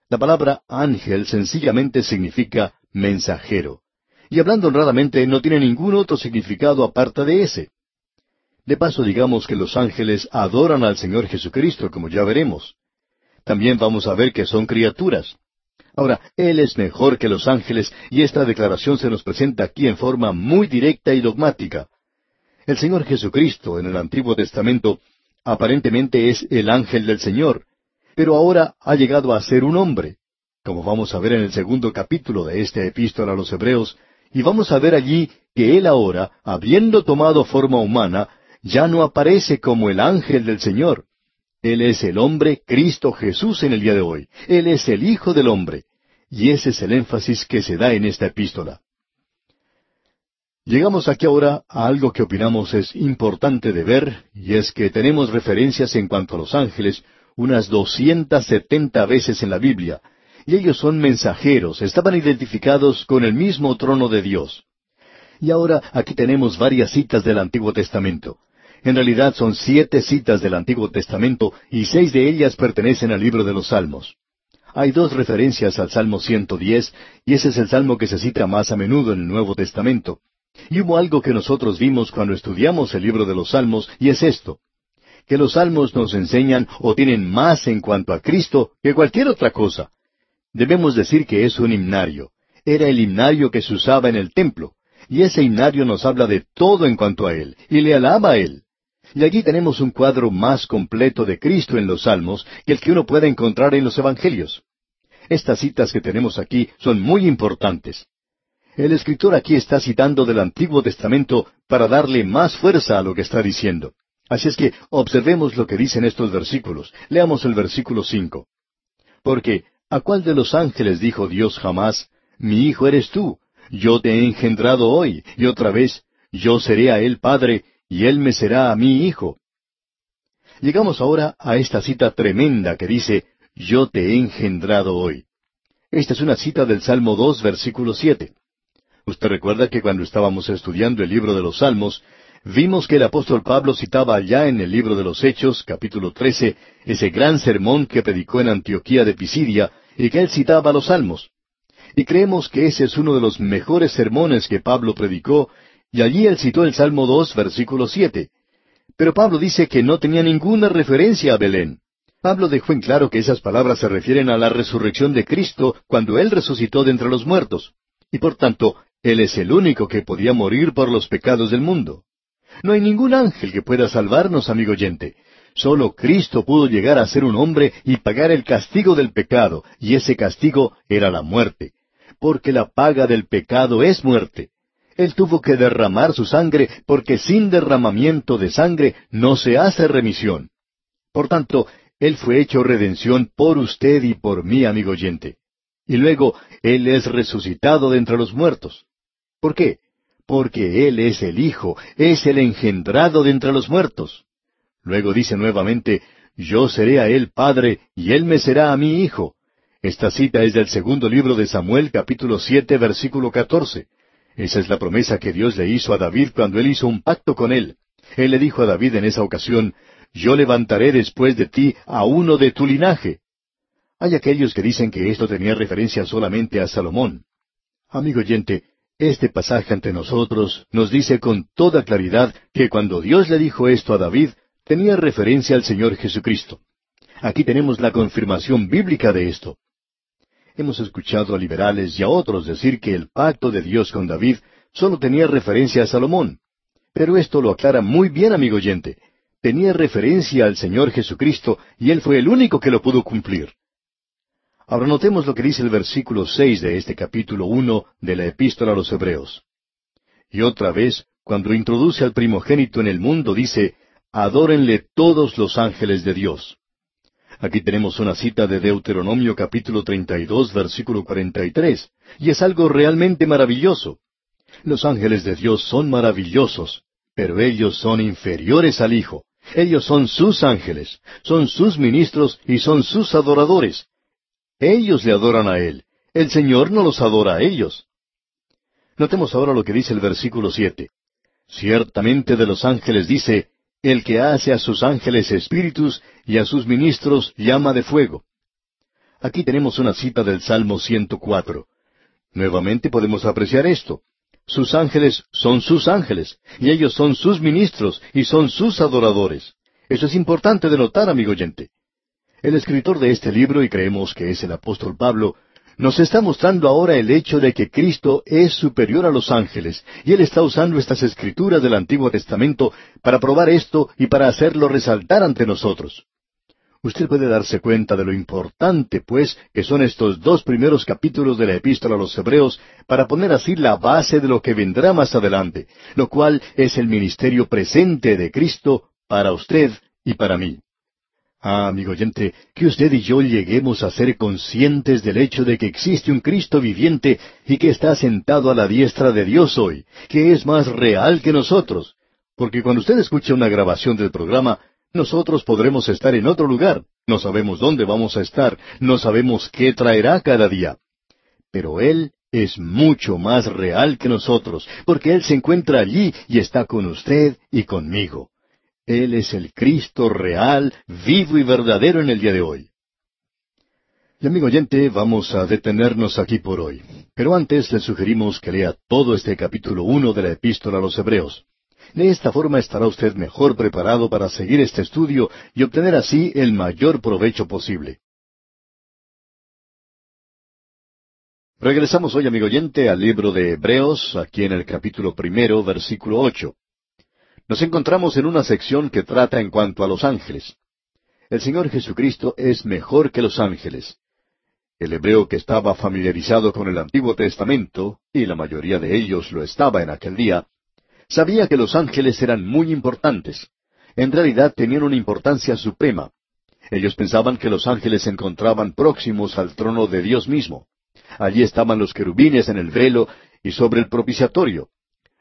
La palabra ángel sencillamente significa mensajero y hablando honradamente no tiene ningún otro significado aparte de ese. De paso digamos que los ángeles adoran al Señor Jesucristo, como ya veremos. También vamos a ver que son criaturas. Ahora, Él es mejor que los ángeles y esta declaración se nos presenta aquí en forma muy directa y dogmática. El Señor Jesucristo en el Antiguo Testamento aparentemente es el ángel del Señor, pero ahora ha llegado a ser un hombre. Como vamos a ver en el segundo capítulo de esta epístola a los Hebreos, Y vamos a ver allí que Él ahora, habiendo tomado forma humana, ya no aparece como el ángel del Señor. Él es el hombre Cristo Jesús en el día de hoy. Él es el Hijo del hombre. Y ese es el énfasis que se da en esta epístola. Llegamos aquí ahora a algo que opinamos es importante de ver, y es que tenemos referencias en cuanto a los ángeles unas doscientas setenta veces en la Biblia, y ellos son mensajeros, estaban identificados con el mismo trono de Dios. Y ahora aquí tenemos varias citas del Antiguo Testamento. En realidad son siete citas del Antiguo Testamento y seis de ellas pertenecen al libro de los Salmos. Hay dos referencias al Salmo 110 y ese es el salmo que se cita más a menudo en el Nuevo Testamento. Y hubo algo que nosotros vimos cuando estudiamos el libro de los Salmos y es esto, que los Salmos nos enseñan o tienen más en cuanto a Cristo que cualquier otra cosa. Debemos decir que es un himnario. Era el himnario que se usaba en el templo. Y ese himnario nos habla de todo en cuanto a Él, y le alaba a Él. Y allí tenemos un cuadro más completo de Cristo en los Salmos que el que uno puede encontrar en los Evangelios. Estas citas que tenemos aquí son muy importantes. El escritor aquí está citando del Antiguo Testamento para darle más fuerza a lo que está diciendo. Así es que observemos lo que dicen estos versículos. Leamos el versículo cinco. Porque ¿A cuál de los ángeles dijo Dios jamás, Mi hijo eres tú, yo te he engendrado hoy, y otra vez, yo seré a él padre, y él me será a mí hijo? Llegamos ahora a esta cita tremenda que dice, Yo te he engendrado hoy. Esta es una cita del Salmo 2, versículo 7. Usted recuerda que cuando estábamos estudiando el libro de los Salmos, Vimos que el apóstol Pablo citaba allá en el libro de los Hechos, capítulo 13, ese gran sermón que predicó en Antioquía de Pisidia y que él citaba los salmos. Y creemos que ese es uno de los mejores sermones que Pablo predicó, y allí él citó el Salmo 2, versículo 7. Pero Pablo dice que no tenía ninguna referencia a Belén. Pablo dejó en claro que esas palabras se refieren a la resurrección de Cristo cuando Él resucitó de entre los muertos. Y por tanto, Él es el único que podía morir por los pecados del mundo. No hay ningún ángel que pueda salvarnos, amigo oyente. Solo Cristo pudo llegar a ser un hombre y pagar el castigo del pecado, y ese castigo era la muerte. Porque la paga del pecado es muerte. Él tuvo que derramar su sangre porque sin derramamiento de sangre no se hace remisión. Por tanto, Él fue hecho redención por usted y por mí, amigo oyente. Y luego, Él es resucitado de entre los muertos. ¿Por qué? porque Él es el Hijo, es el engendrado de entre los muertos. Luego dice nuevamente, Yo seré a Él Padre, y Él me será a mí Hijo. Esta cita es del segundo libro de Samuel capítulo siete versículo catorce. Esa es la promesa que Dios le hizo a David cuando él hizo un pacto con él. Él le dijo a David en esa ocasión, Yo levantaré después de ti a uno de tu linaje. Hay aquellos que dicen que esto tenía referencia solamente a Salomón. Amigo oyente, este pasaje ante nosotros nos dice con toda claridad que cuando Dios le dijo esto a David, tenía referencia al Señor Jesucristo. Aquí tenemos la confirmación bíblica de esto. Hemos escuchado a liberales y a otros decir que el pacto de Dios con David solo tenía referencia a Salomón. Pero esto lo aclara muy bien, amigo oyente. Tenía referencia al Señor Jesucristo y Él fue el único que lo pudo cumplir. Ahora notemos lo que dice el versículo seis de este capítulo uno de la Epístola a los Hebreos. Y otra vez, cuando introduce al primogénito en el mundo, dice, Adórenle todos los ángeles de Dios. Aquí tenemos una cita de Deuteronomio capítulo 32, versículo 43, y es algo realmente maravilloso. Los ángeles de Dios son maravillosos, pero ellos son inferiores al Hijo. Ellos son sus ángeles, son sus ministros y son sus adoradores, ellos le adoran a Él. El Señor no los adora a ellos. Notemos ahora lo que dice el versículo siete. Ciertamente de los ángeles dice, el que hace a sus ángeles espíritus y a sus ministros llama de fuego. Aquí tenemos una cita del Salmo 104. Nuevamente podemos apreciar esto. Sus ángeles son sus ángeles, y ellos son sus ministros y son sus adoradores. Eso es importante de notar, amigo oyente. El escritor de este libro, y creemos que es el apóstol Pablo, nos está mostrando ahora el hecho de que Cristo es superior a los ángeles, y él está usando estas escrituras del Antiguo Testamento para probar esto y para hacerlo resaltar ante nosotros. Usted puede darse cuenta de lo importante, pues, que son estos dos primeros capítulos de la epístola a los Hebreos para poner así la base de lo que vendrá más adelante, lo cual es el ministerio presente de Cristo para usted y para mí. Ah, amigo oyente, que usted y yo lleguemos a ser conscientes del hecho de que existe un Cristo viviente y que está sentado a la diestra de Dios hoy, que es más real que nosotros. Porque cuando usted escucha una grabación del programa, nosotros podremos estar en otro lugar, no sabemos dónde vamos a estar, no sabemos qué traerá cada día. Pero Él es mucho más real que nosotros, porque Él se encuentra allí y está con usted y conmigo. Él es el Cristo real, vivo y verdadero en el día de hoy. Y amigo oyente, vamos a detenernos aquí por hoy. Pero antes le sugerimos que lea todo este capítulo uno de la epístola a los Hebreos. De esta forma estará usted mejor preparado para seguir este estudio y obtener así el mayor provecho posible. Regresamos hoy, amigo oyente, al libro de Hebreos, aquí en el capítulo primero, versículo ocho. Nos encontramos en una sección que trata en cuanto a los ángeles. El Señor Jesucristo es mejor que los ángeles. El hebreo que estaba familiarizado con el Antiguo Testamento, y la mayoría de ellos lo estaba en aquel día, sabía que los ángeles eran muy importantes. En realidad tenían una importancia suprema. Ellos pensaban que los ángeles se encontraban próximos al trono de Dios mismo. Allí estaban los querubines en el velo y sobre el propiciatorio.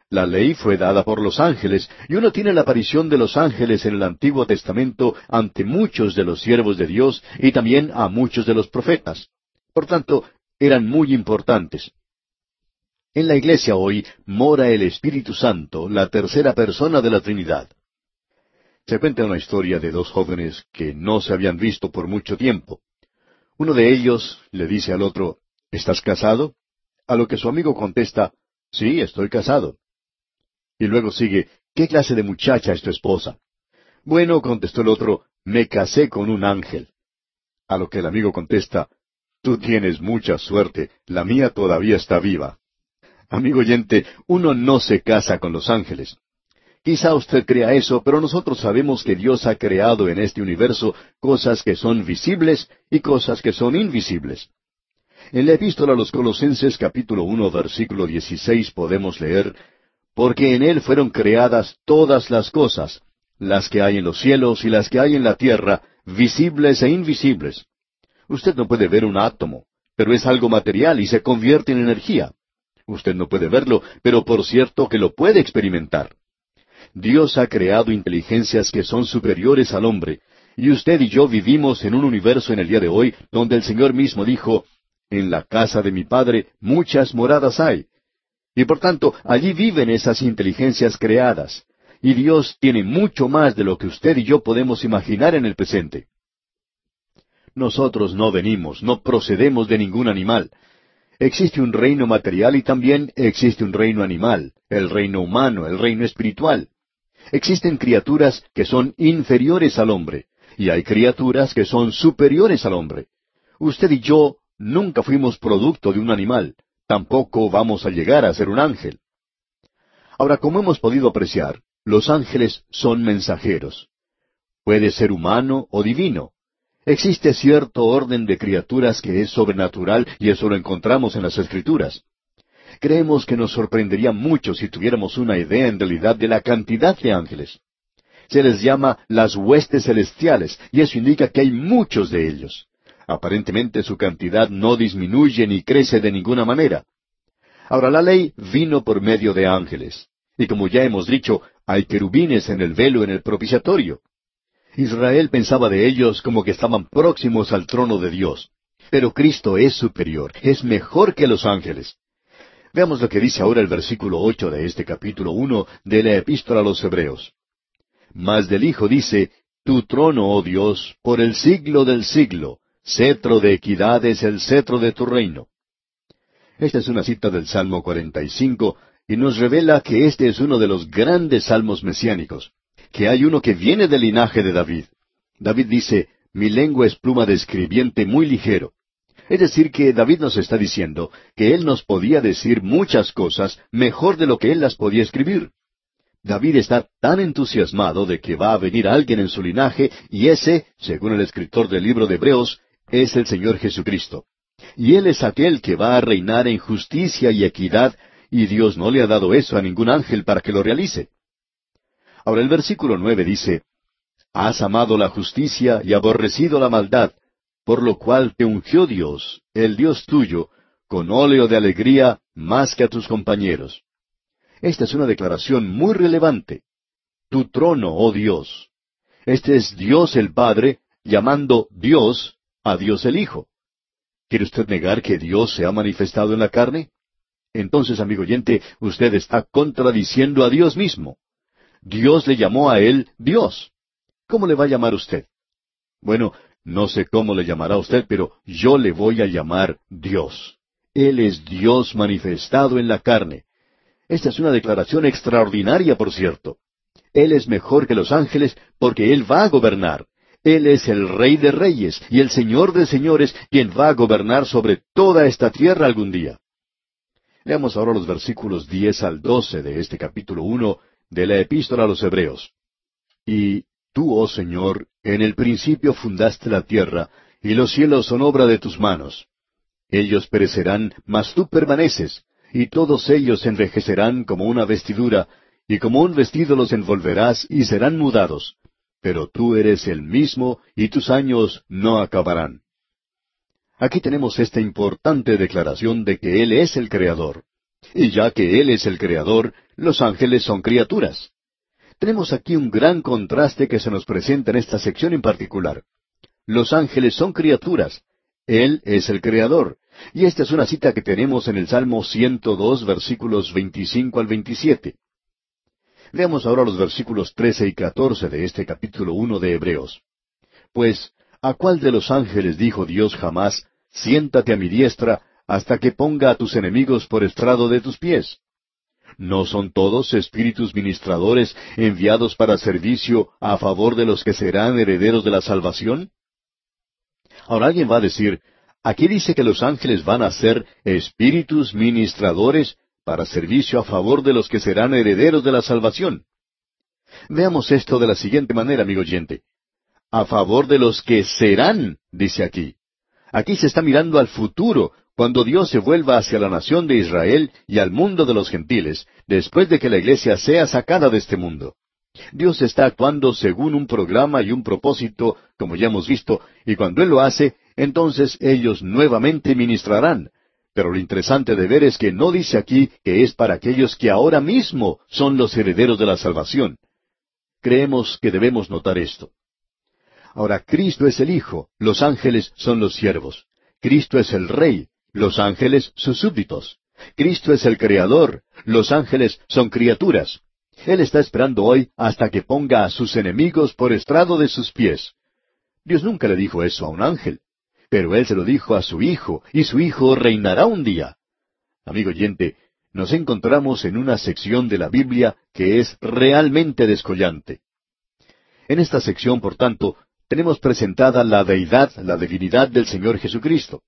La ley fue dada por los ángeles, y uno tiene la aparición de los ángeles en el Antiguo Testamento ante muchos de los siervos de Dios y también a muchos de los profetas. Por tanto, eran muy importantes. En la iglesia hoy mora el Espíritu Santo, la tercera persona de la Trinidad. Se cuenta una historia de dos jóvenes que no se habían visto por mucho tiempo. Uno de ellos le dice al otro, ¿Estás casado? A lo que su amigo contesta, Sí, estoy casado. Y luego sigue, ¿qué clase de muchacha es tu esposa? Bueno, contestó el otro, me casé con un ángel. A lo que el amigo contesta, tú tienes mucha suerte, la mía todavía está viva. Amigo oyente, uno no se casa con los ángeles. Quizá usted crea eso, pero nosotros sabemos que Dios ha creado en este universo cosas que son visibles y cosas que son invisibles. En la epístola a los Colosenses capítulo uno versículo dieciséis podemos leer porque en Él fueron creadas todas las cosas, las que hay en los cielos y las que hay en la tierra, visibles e invisibles. Usted no puede ver un átomo, pero es algo material y se convierte en energía. Usted no puede verlo, pero por cierto que lo puede experimentar. Dios ha creado inteligencias que son superiores al hombre, y usted y yo vivimos en un universo en el día de hoy donde el Señor mismo dijo, En la casa de mi Padre muchas moradas hay, y por tanto, allí viven esas inteligencias creadas. Y Dios tiene mucho más de lo que usted y yo podemos imaginar en el presente. Nosotros no venimos, no procedemos de ningún animal. Existe un reino material y también existe un reino animal, el reino humano, el reino espiritual. Existen criaturas que son inferiores al hombre, y hay criaturas que son superiores al hombre. Usted y yo nunca fuimos producto de un animal, tampoco vamos a llegar a ser un ángel. Ahora, como hemos podido apreciar, los ángeles son mensajeros. Puede ser humano o divino. Existe cierto orden de criaturas que es sobrenatural y eso lo encontramos en las Escrituras. Creemos que nos sorprendería mucho si tuviéramos una idea en realidad de la cantidad de ángeles. Se les llama las huestes celestiales y eso indica que hay muchos de ellos. Aparentemente su cantidad no disminuye ni crece de ninguna manera. Ahora la ley vino por medio de ángeles. Y como ya hemos dicho, hay querubines en el velo en el propiciatorio. Israel pensaba de ellos como que estaban próximos al trono de Dios. Pero Cristo es superior, es mejor que los ángeles. Veamos lo que dice ahora el versículo ocho de este capítulo uno de la Epístola a los Hebreos. Mas del Hijo dice, Tu trono, oh Dios, por el siglo del siglo, Cetro de equidad es el cetro de tu reino. Esta es una cita del Salmo 45 y nos revela que este es uno de los grandes salmos mesiánicos, que hay uno que viene del linaje de David. David dice, mi lengua es pluma de escribiente muy ligero. Es decir, que David nos está diciendo que él nos podía decir muchas cosas mejor de lo que él las podía escribir. David está tan entusiasmado de que va a venir alguien en su linaje, y ese, según el escritor del libro de Hebreos, es el Señor Jesucristo. Y Él es aquel que va a reinar en justicia y equidad, y Dios no le ha dado eso a ningún ángel para que lo realice. Ahora el versículo nueve dice, Has amado la justicia y aborrecido la maldad, por lo cual te ungió Dios, el Dios tuyo, con óleo de alegría más que a tus compañeros. Esta es una declaración muy relevante. Tu trono, oh Dios. Este es Dios el Padre llamando Dios a Dios el Hijo. ¿Quiere usted negar que Dios se ha manifestado en la carne? Entonces, amigo oyente, usted está contradiciendo a Dios mismo. Dios le llamó a él Dios. ¿Cómo le va a llamar usted? Bueno, no sé cómo le llamará usted, pero yo le voy a llamar Dios. Él es Dios manifestado en la carne. Esta es una declaración extraordinaria, por cierto. Él es mejor que los ángeles porque Él va a gobernar. Él es el Rey de Reyes y el Señor de Señores quien va a gobernar sobre toda esta tierra algún día. Leamos ahora los versículos diez al doce de este capítulo uno de la Epístola a los Hebreos. Y tú, oh Señor, en el principio fundaste la tierra, y los cielos son obra de tus manos. Ellos perecerán, mas tú permaneces, y todos ellos envejecerán como una vestidura, y como un vestido los envolverás y serán mudados. Pero tú eres el mismo, y tus años no acabarán. Aquí tenemos esta importante declaración de que Él es el Creador. Y ya que Él es el Creador, los ángeles son criaturas. Tenemos aquí un gran contraste que se nos presenta en esta sección en particular. Los ángeles son criaturas. Él es el Creador. Y esta es una cita que tenemos en el Salmo 102, versículos 25 al 27. Veamos ahora los versículos 13 y 14 de este capítulo 1 de Hebreos. Pues, ¿a cuál de los ángeles dijo Dios jamás, siéntate a mi diestra, hasta que ponga a tus enemigos por estrado de tus pies? ¿No son todos espíritus ministradores enviados para servicio a favor de los que serán herederos de la salvación? Ahora alguien va a decir, Aquí dice que los ángeles van a ser espíritus ministradores para servicio a favor de los que serán herederos de la salvación. Veamos esto de la siguiente manera, amigo oyente. A favor de los que serán, dice aquí. Aquí se está mirando al futuro, cuando Dios se vuelva hacia la nación de Israel y al mundo de los gentiles, después de que la iglesia sea sacada de este mundo. Dios está actuando según un programa y un propósito, como ya hemos visto, y cuando Él lo hace, entonces ellos nuevamente ministrarán. Pero lo interesante de ver es que no dice aquí que es para aquellos que ahora mismo son los herederos de la salvación. Creemos que debemos notar esto. Ahora, Cristo es el Hijo, los ángeles son los siervos. Cristo es el Rey, los ángeles sus súbditos. Cristo es el Creador, los ángeles son criaturas. Él está esperando hoy hasta que ponga a sus enemigos por estrado de sus pies. Dios nunca le dijo eso a un ángel. Pero él se lo dijo a su hijo, y su hijo reinará un día. Amigo oyente, nos encontramos en una sección de la Biblia que es realmente descollante. En esta sección, por tanto, tenemos presentada la deidad, la divinidad del Señor Jesucristo.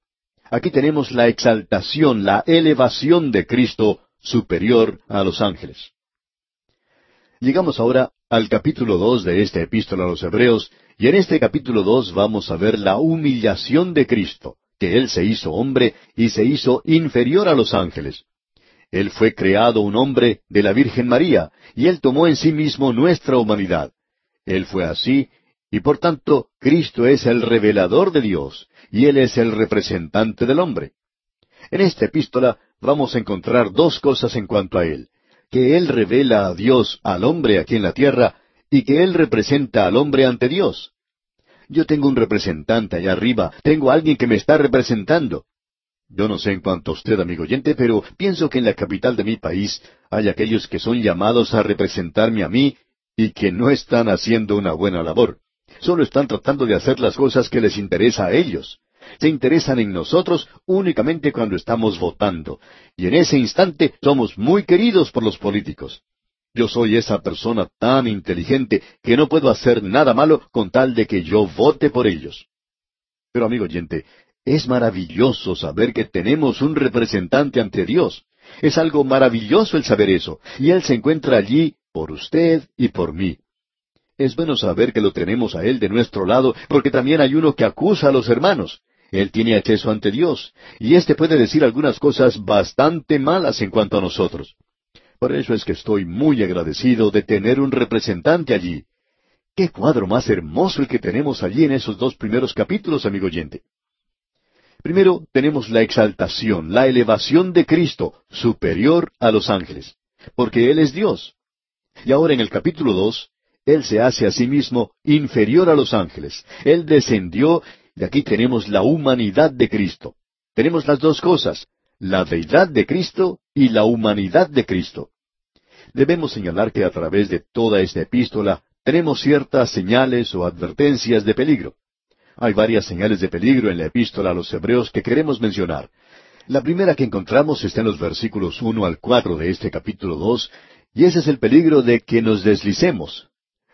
Aquí tenemos la exaltación, la elevación de Cristo superior a los ángeles. Llegamos ahora al capítulo dos de esta epístola a los Hebreos, y en este capítulo dos vamos a ver la humillación de Cristo, que Él se hizo hombre y se hizo inferior a los ángeles. Él fue creado un hombre de la Virgen María, y Él tomó en sí mismo nuestra humanidad. Él fue así, y por tanto Cristo es el revelador de Dios, y Él es el representante del hombre. En esta epístola vamos a encontrar dos cosas en cuanto a Él, que Él revela a Dios al hombre aquí en la tierra, y que Él representa al hombre ante Dios. Yo tengo un representante allá arriba, tengo alguien que me está representando. Yo no sé en cuanto a usted, amigo oyente, pero pienso que en la capital de mi país hay aquellos que son llamados a representarme a mí y que no están haciendo una buena labor. Solo están tratando de hacer las cosas que les interesa a ellos. Se interesan en nosotros únicamente cuando estamos votando. Y en ese instante somos muy queridos por los políticos. Yo soy esa persona tan inteligente que no puedo hacer nada malo con tal de que yo vote por ellos. Pero amigo oyente, es maravilloso saber que tenemos un representante ante Dios. Es algo maravilloso el saber eso. Y Él se encuentra allí por usted y por mí. Es bueno saber que lo tenemos a Él de nuestro lado, porque también hay uno que acusa a los hermanos. Él tiene acceso ante Dios, y éste puede decir algunas cosas bastante malas en cuanto a nosotros. Por eso es que estoy muy agradecido de tener un representante allí. Qué cuadro más hermoso el que tenemos allí en esos dos primeros capítulos, amigo oyente. Primero tenemos la exaltación, la elevación de Cristo, superior a los ángeles, porque Él es Dios. Y ahora en el capítulo dos, Él se hace a sí mismo inferior a los ángeles. Él descendió y aquí tenemos la humanidad de Cristo. Tenemos las dos cosas, la deidad de Cristo y la humanidad de Cristo. Debemos señalar que a través de toda esta epístola tenemos ciertas señales o advertencias de peligro. Hay varias señales de peligro en la epístola a los hebreos que queremos mencionar. La primera que encontramos está en los versículos uno al cuatro de este capítulo dos, y ese es el peligro de que nos deslicemos.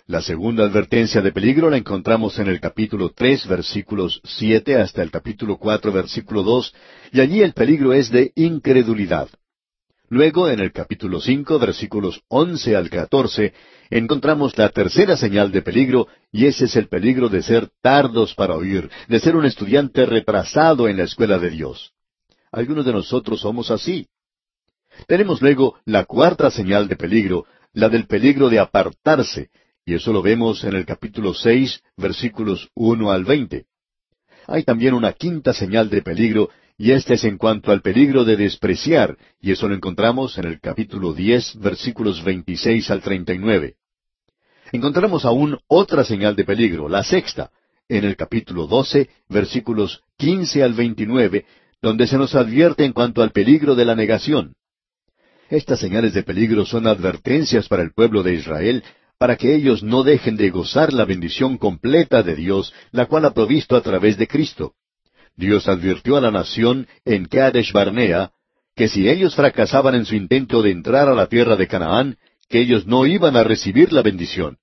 La segunda advertencia de peligro la encontramos en el capítulo tres, versículos siete hasta el capítulo cuatro, versículo dos, y allí el peligro es de incredulidad. Luego, en el capítulo cinco, versículos once al catorce, encontramos la tercera señal de peligro, y ese es el peligro de ser tardos para oír, de ser un estudiante retrasado en la escuela de Dios. Algunos de nosotros somos así. Tenemos luego la cuarta señal de peligro, la del peligro de apartarse, y eso lo vemos en el capítulo seis, versículos uno al veinte. Hay también una quinta señal de peligro, y este es en cuanto al peligro de despreciar, y eso lo encontramos en el capítulo diez, versículos veintiséis al treinta y nueve. Encontramos aún otra señal de peligro, la sexta, en el capítulo doce, versículos quince al veintinueve, donde se nos advierte en cuanto al peligro de la negación. Estas señales de peligro son advertencias para el pueblo de Israel, para que ellos no dejen de gozar la bendición completa de Dios, la cual ha provisto a través de Cristo. Dios advirtió a la nación en Kadesh Barnea que si ellos fracasaban en su intento de entrar a la tierra de Canaán, que ellos no iban a recibir la bendición.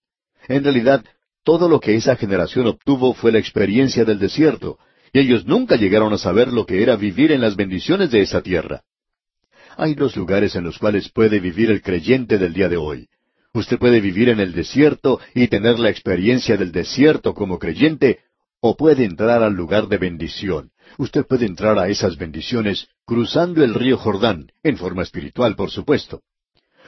En realidad, todo lo que esa generación obtuvo fue la experiencia del desierto, y ellos nunca llegaron a saber lo que era vivir en las bendiciones de esa tierra. Hay dos lugares en los cuales puede vivir el creyente del día de hoy. Usted puede vivir en el desierto y tener la experiencia del desierto como creyente, o puede entrar al lugar de bendición. Usted puede entrar a esas bendiciones cruzando el río Jordán, en forma espiritual, por supuesto.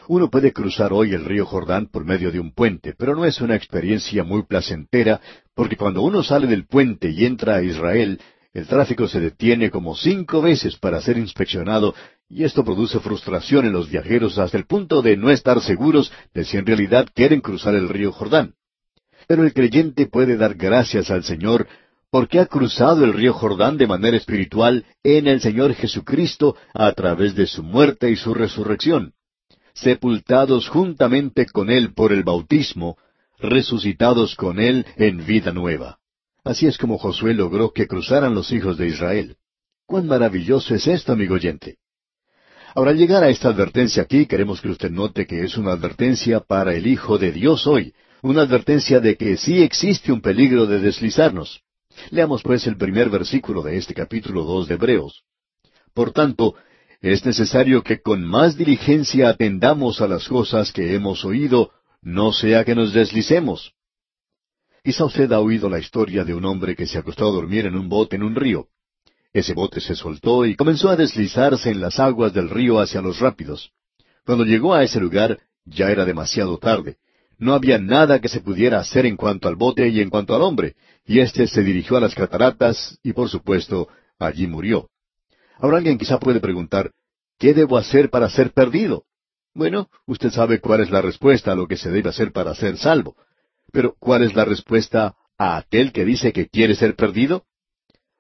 Uno puede cruzar hoy el río Jordán por medio de un puente, pero no es una experiencia muy placentera, porque cuando uno sale del puente y entra a Israel, el tráfico se detiene como cinco veces para ser inspeccionado, y esto produce frustración en los viajeros hasta el punto de no estar seguros de si en realidad quieren cruzar el río Jordán. Pero el creyente puede dar gracias al Señor porque ha cruzado el río Jordán de manera espiritual en el Señor Jesucristo a través de su muerte y su resurrección, sepultados juntamente con Él por el bautismo, resucitados con Él en vida nueva. Así es como Josué logró que cruzaran los hijos de Israel. Cuán maravilloso es esto, amigo oyente. Ahora, al llegar a esta advertencia aquí, queremos que usted note que es una advertencia para el Hijo de Dios hoy, una advertencia de que sí existe un peligro de deslizarnos. Leamos pues el primer versículo de este capítulo dos de Hebreos. Por tanto, es necesario que con más diligencia atendamos a las cosas que hemos oído, no sea que nos deslicemos. Quizá usted ha oído la historia de un hombre que se acostó a dormir en un bote en un río. Ese bote se soltó y comenzó a deslizarse en las aguas del río hacia los rápidos. Cuando llegó a ese lugar, ya era demasiado tarde, no había nada que se pudiera hacer en cuanto al bote y en cuanto al hombre, y éste se dirigió a las cataratas y por supuesto allí murió. Ahora alguien quizá puede preguntar, ¿qué debo hacer para ser perdido? Bueno, usted sabe cuál es la respuesta a lo que se debe hacer para ser salvo. Pero ¿cuál es la respuesta a aquel que dice que quiere ser perdido?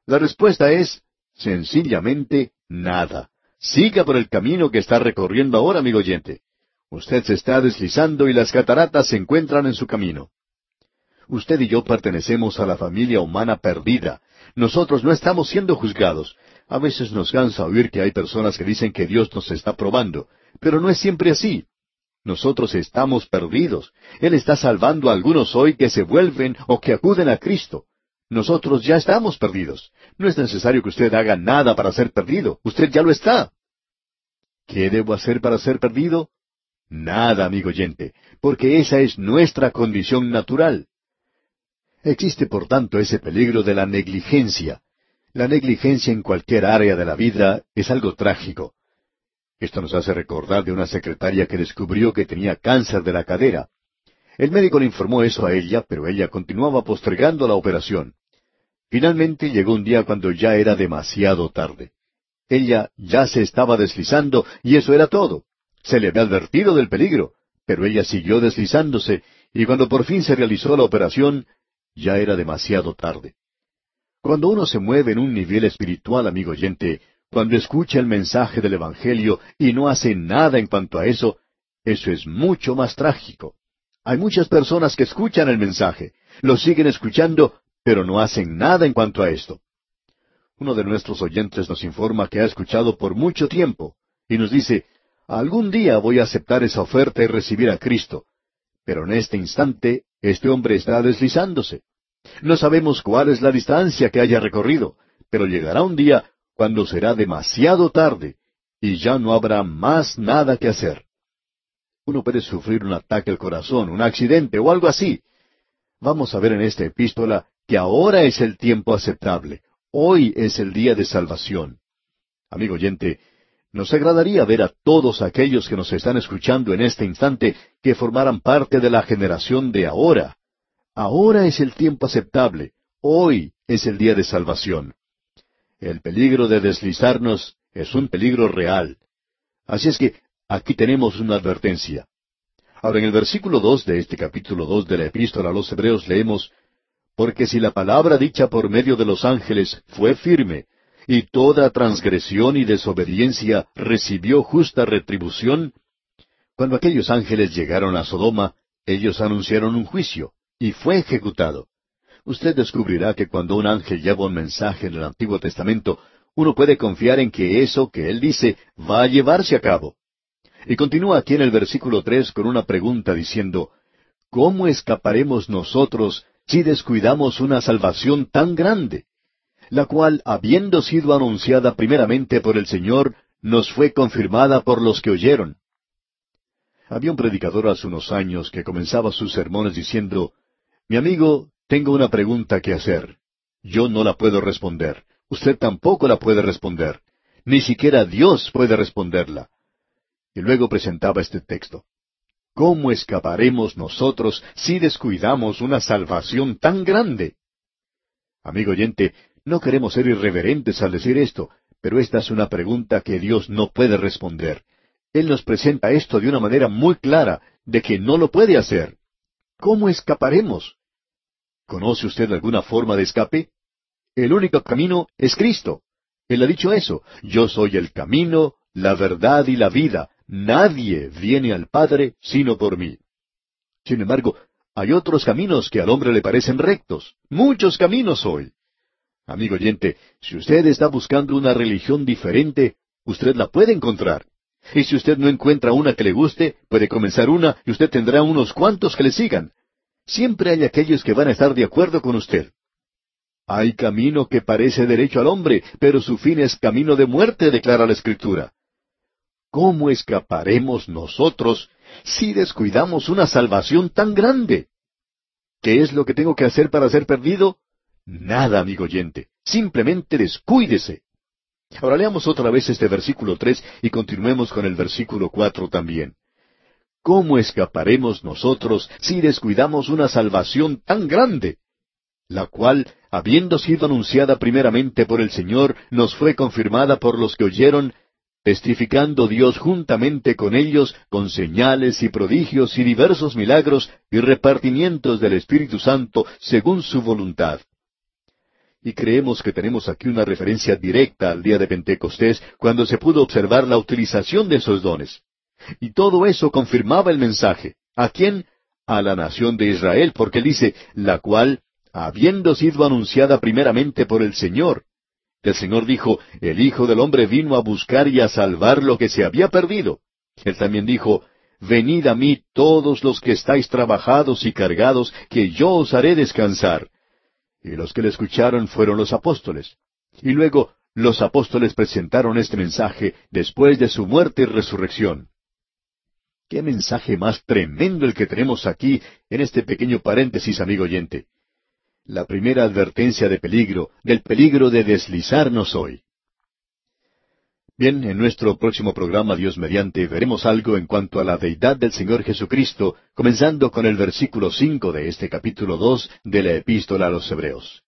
La respuesta es, sencillamente, nada. Siga por el camino que está recorriendo ahora, amigo oyente. Usted se está deslizando y las cataratas se encuentran en su camino. Usted y yo pertenecemos a la familia humana perdida. Nosotros no estamos siendo juzgados. A veces nos cansa oír que hay personas que dicen que Dios nos está probando, pero no es siempre así. Nosotros estamos perdidos. Él está salvando a algunos hoy que se vuelven o que acuden a Cristo. Nosotros ya estamos perdidos. No es necesario que usted haga nada para ser perdido. Usted ya lo está. ¿Qué debo hacer para ser perdido? Nada, amigo oyente, porque esa es nuestra condición natural. Existe, por tanto, ese peligro de la negligencia. La negligencia en cualquier área de la vida es algo trágico. Esto nos hace recordar de una secretaria que descubrió que tenía cáncer de la cadera. El médico le informó eso a ella, pero ella continuaba postergando la operación. Finalmente llegó un día cuando ya era demasiado tarde. Ella ya se estaba deslizando y eso era todo. Se le había advertido del peligro, pero ella siguió deslizándose y cuando por fin se realizó la operación, ya era demasiado tarde. Cuando uno se mueve en un nivel espiritual, amigo oyente, cuando escucha el mensaje del Evangelio y no hace nada en cuanto a eso, eso es mucho más trágico. Hay muchas personas que escuchan el mensaje, lo siguen escuchando, pero no hacen nada en cuanto a esto. Uno de nuestros oyentes nos informa que ha escuchado por mucho tiempo y nos dice, algún día voy a aceptar esa oferta y recibir a Cristo. Pero en este instante este hombre está deslizándose. No sabemos cuál es la distancia que haya recorrido, pero llegará un día cuando será demasiado tarde y ya no habrá más nada que hacer. Uno puede sufrir un ataque al corazón, un accidente o algo así. Vamos a ver en esta epístola que ahora es el tiempo aceptable, hoy es el día de salvación. Amigo oyente, nos agradaría ver a todos aquellos que nos están escuchando en este instante que formaran parte de la generación de ahora. Ahora es el tiempo aceptable, hoy es el día de salvación. El peligro de deslizarnos es un peligro real. Así es que aquí tenemos una advertencia. Ahora en el versículo dos de este capítulo dos de la Epístola a los Hebreos leemos porque si la palabra dicha por medio de los ángeles fue firme, y toda transgresión y desobediencia recibió justa retribución, cuando aquellos ángeles llegaron a Sodoma, ellos anunciaron un juicio, y fue ejecutado. Usted descubrirá que cuando un ángel lleva un mensaje en el Antiguo Testamento, uno puede confiar en que eso que él dice va a llevarse a cabo. Y continúa aquí en el versículo tres con una pregunta diciendo, ¿Cómo escaparemos nosotros si descuidamos una salvación tan grande, la cual, habiendo sido anunciada primeramente por el Señor, nos fue confirmada por los que oyeron. Había un predicador hace unos años que comenzaba sus sermones diciendo, Mi amigo, tengo una pregunta que hacer. Yo no la puedo responder. Usted tampoco la puede responder. Ni siquiera Dios puede responderla. Y luego presentaba este texto. ¿Cómo escaparemos nosotros si descuidamos una salvación tan grande? Amigo oyente, no queremos ser irreverentes al decir esto, pero esta es una pregunta que Dios no puede responder. Él nos presenta esto de una manera muy clara, de que no lo puede hacer. ¿Cómo escaparemos? ¿Conoce usted alguna forma de escape? El único camino es Cristo. Él ha dicho eso. Yo soy el camino, la verdad y la vida. Nadie viene al Padre sino por mí. Sin embargo, hay otros caminos que al hombre le parecen rectos, muchos caminos hoy. Amigo oyente, si usted está buscando una religión diferente, usted la puede encontrar. Y si usted no encuentra una que le guste, puede comenzar una y usted tendrá unos cuantos que le sigan. Siempre hay aquellos que van a estar de acuerdo con usted. Hay camino que parece derecho al hombre, pero su fin es camino de muerte, declara la Escritura. ¿Cómo escaparemos nosotros si descuidamos una salvación tan grande? ¿Qué es lo que tengo que hacer para ser perdido? Nada, amigo oyente. Simplemente descuídese. Ahora leamos otra vez este versículo tres y continuemos con el versículo cuatro también. ¿Cómo escaparemos nosotros si descuidamos una salvación tan grande? La cual, habiendo sido anunciada primeramente por el Señor, nos fue confirmada por los que oyeron testificando Dios juntamente con ellos con señales y prodigios y diversos milagros y repartimientos del Espíritu Santo según su voluntad. Y creemos que tenemos aquí una referencia directa al día de Pentecostés, cuando se pudo observar la utilización de esos dones. Y todo eso confirmaba el mensaje. ¿A quién? A la nación de Israel, porque dice, la cual, habiendo sido anunciada primeramente por el Señor, el Señor dijo, el Hijo del Hombre vino a buscar y a salvar lo que se había perdido. Él también dijo, Venid a mí todos los que estáis trabajados y cargados, que yo os haré descansar. Y los que le escucharon fueron los apóstoles. Y luego los apóstoles presentaron este mensaje después de su muerte y resurrección. Qué mensaje más tremendo el que tenemos aquí en este pequeño paréntesis, amigo oyente. La primera advertencia de peligro, del peligro de deslizarnos hoy. Bien, en nuestro próximo programa, Dios mediante, veremos algo en cuanto a la deidad del Señor Jesucristo, comenzando con el versículo cinco de este capítulo dos de la Epístola a los Hebreos.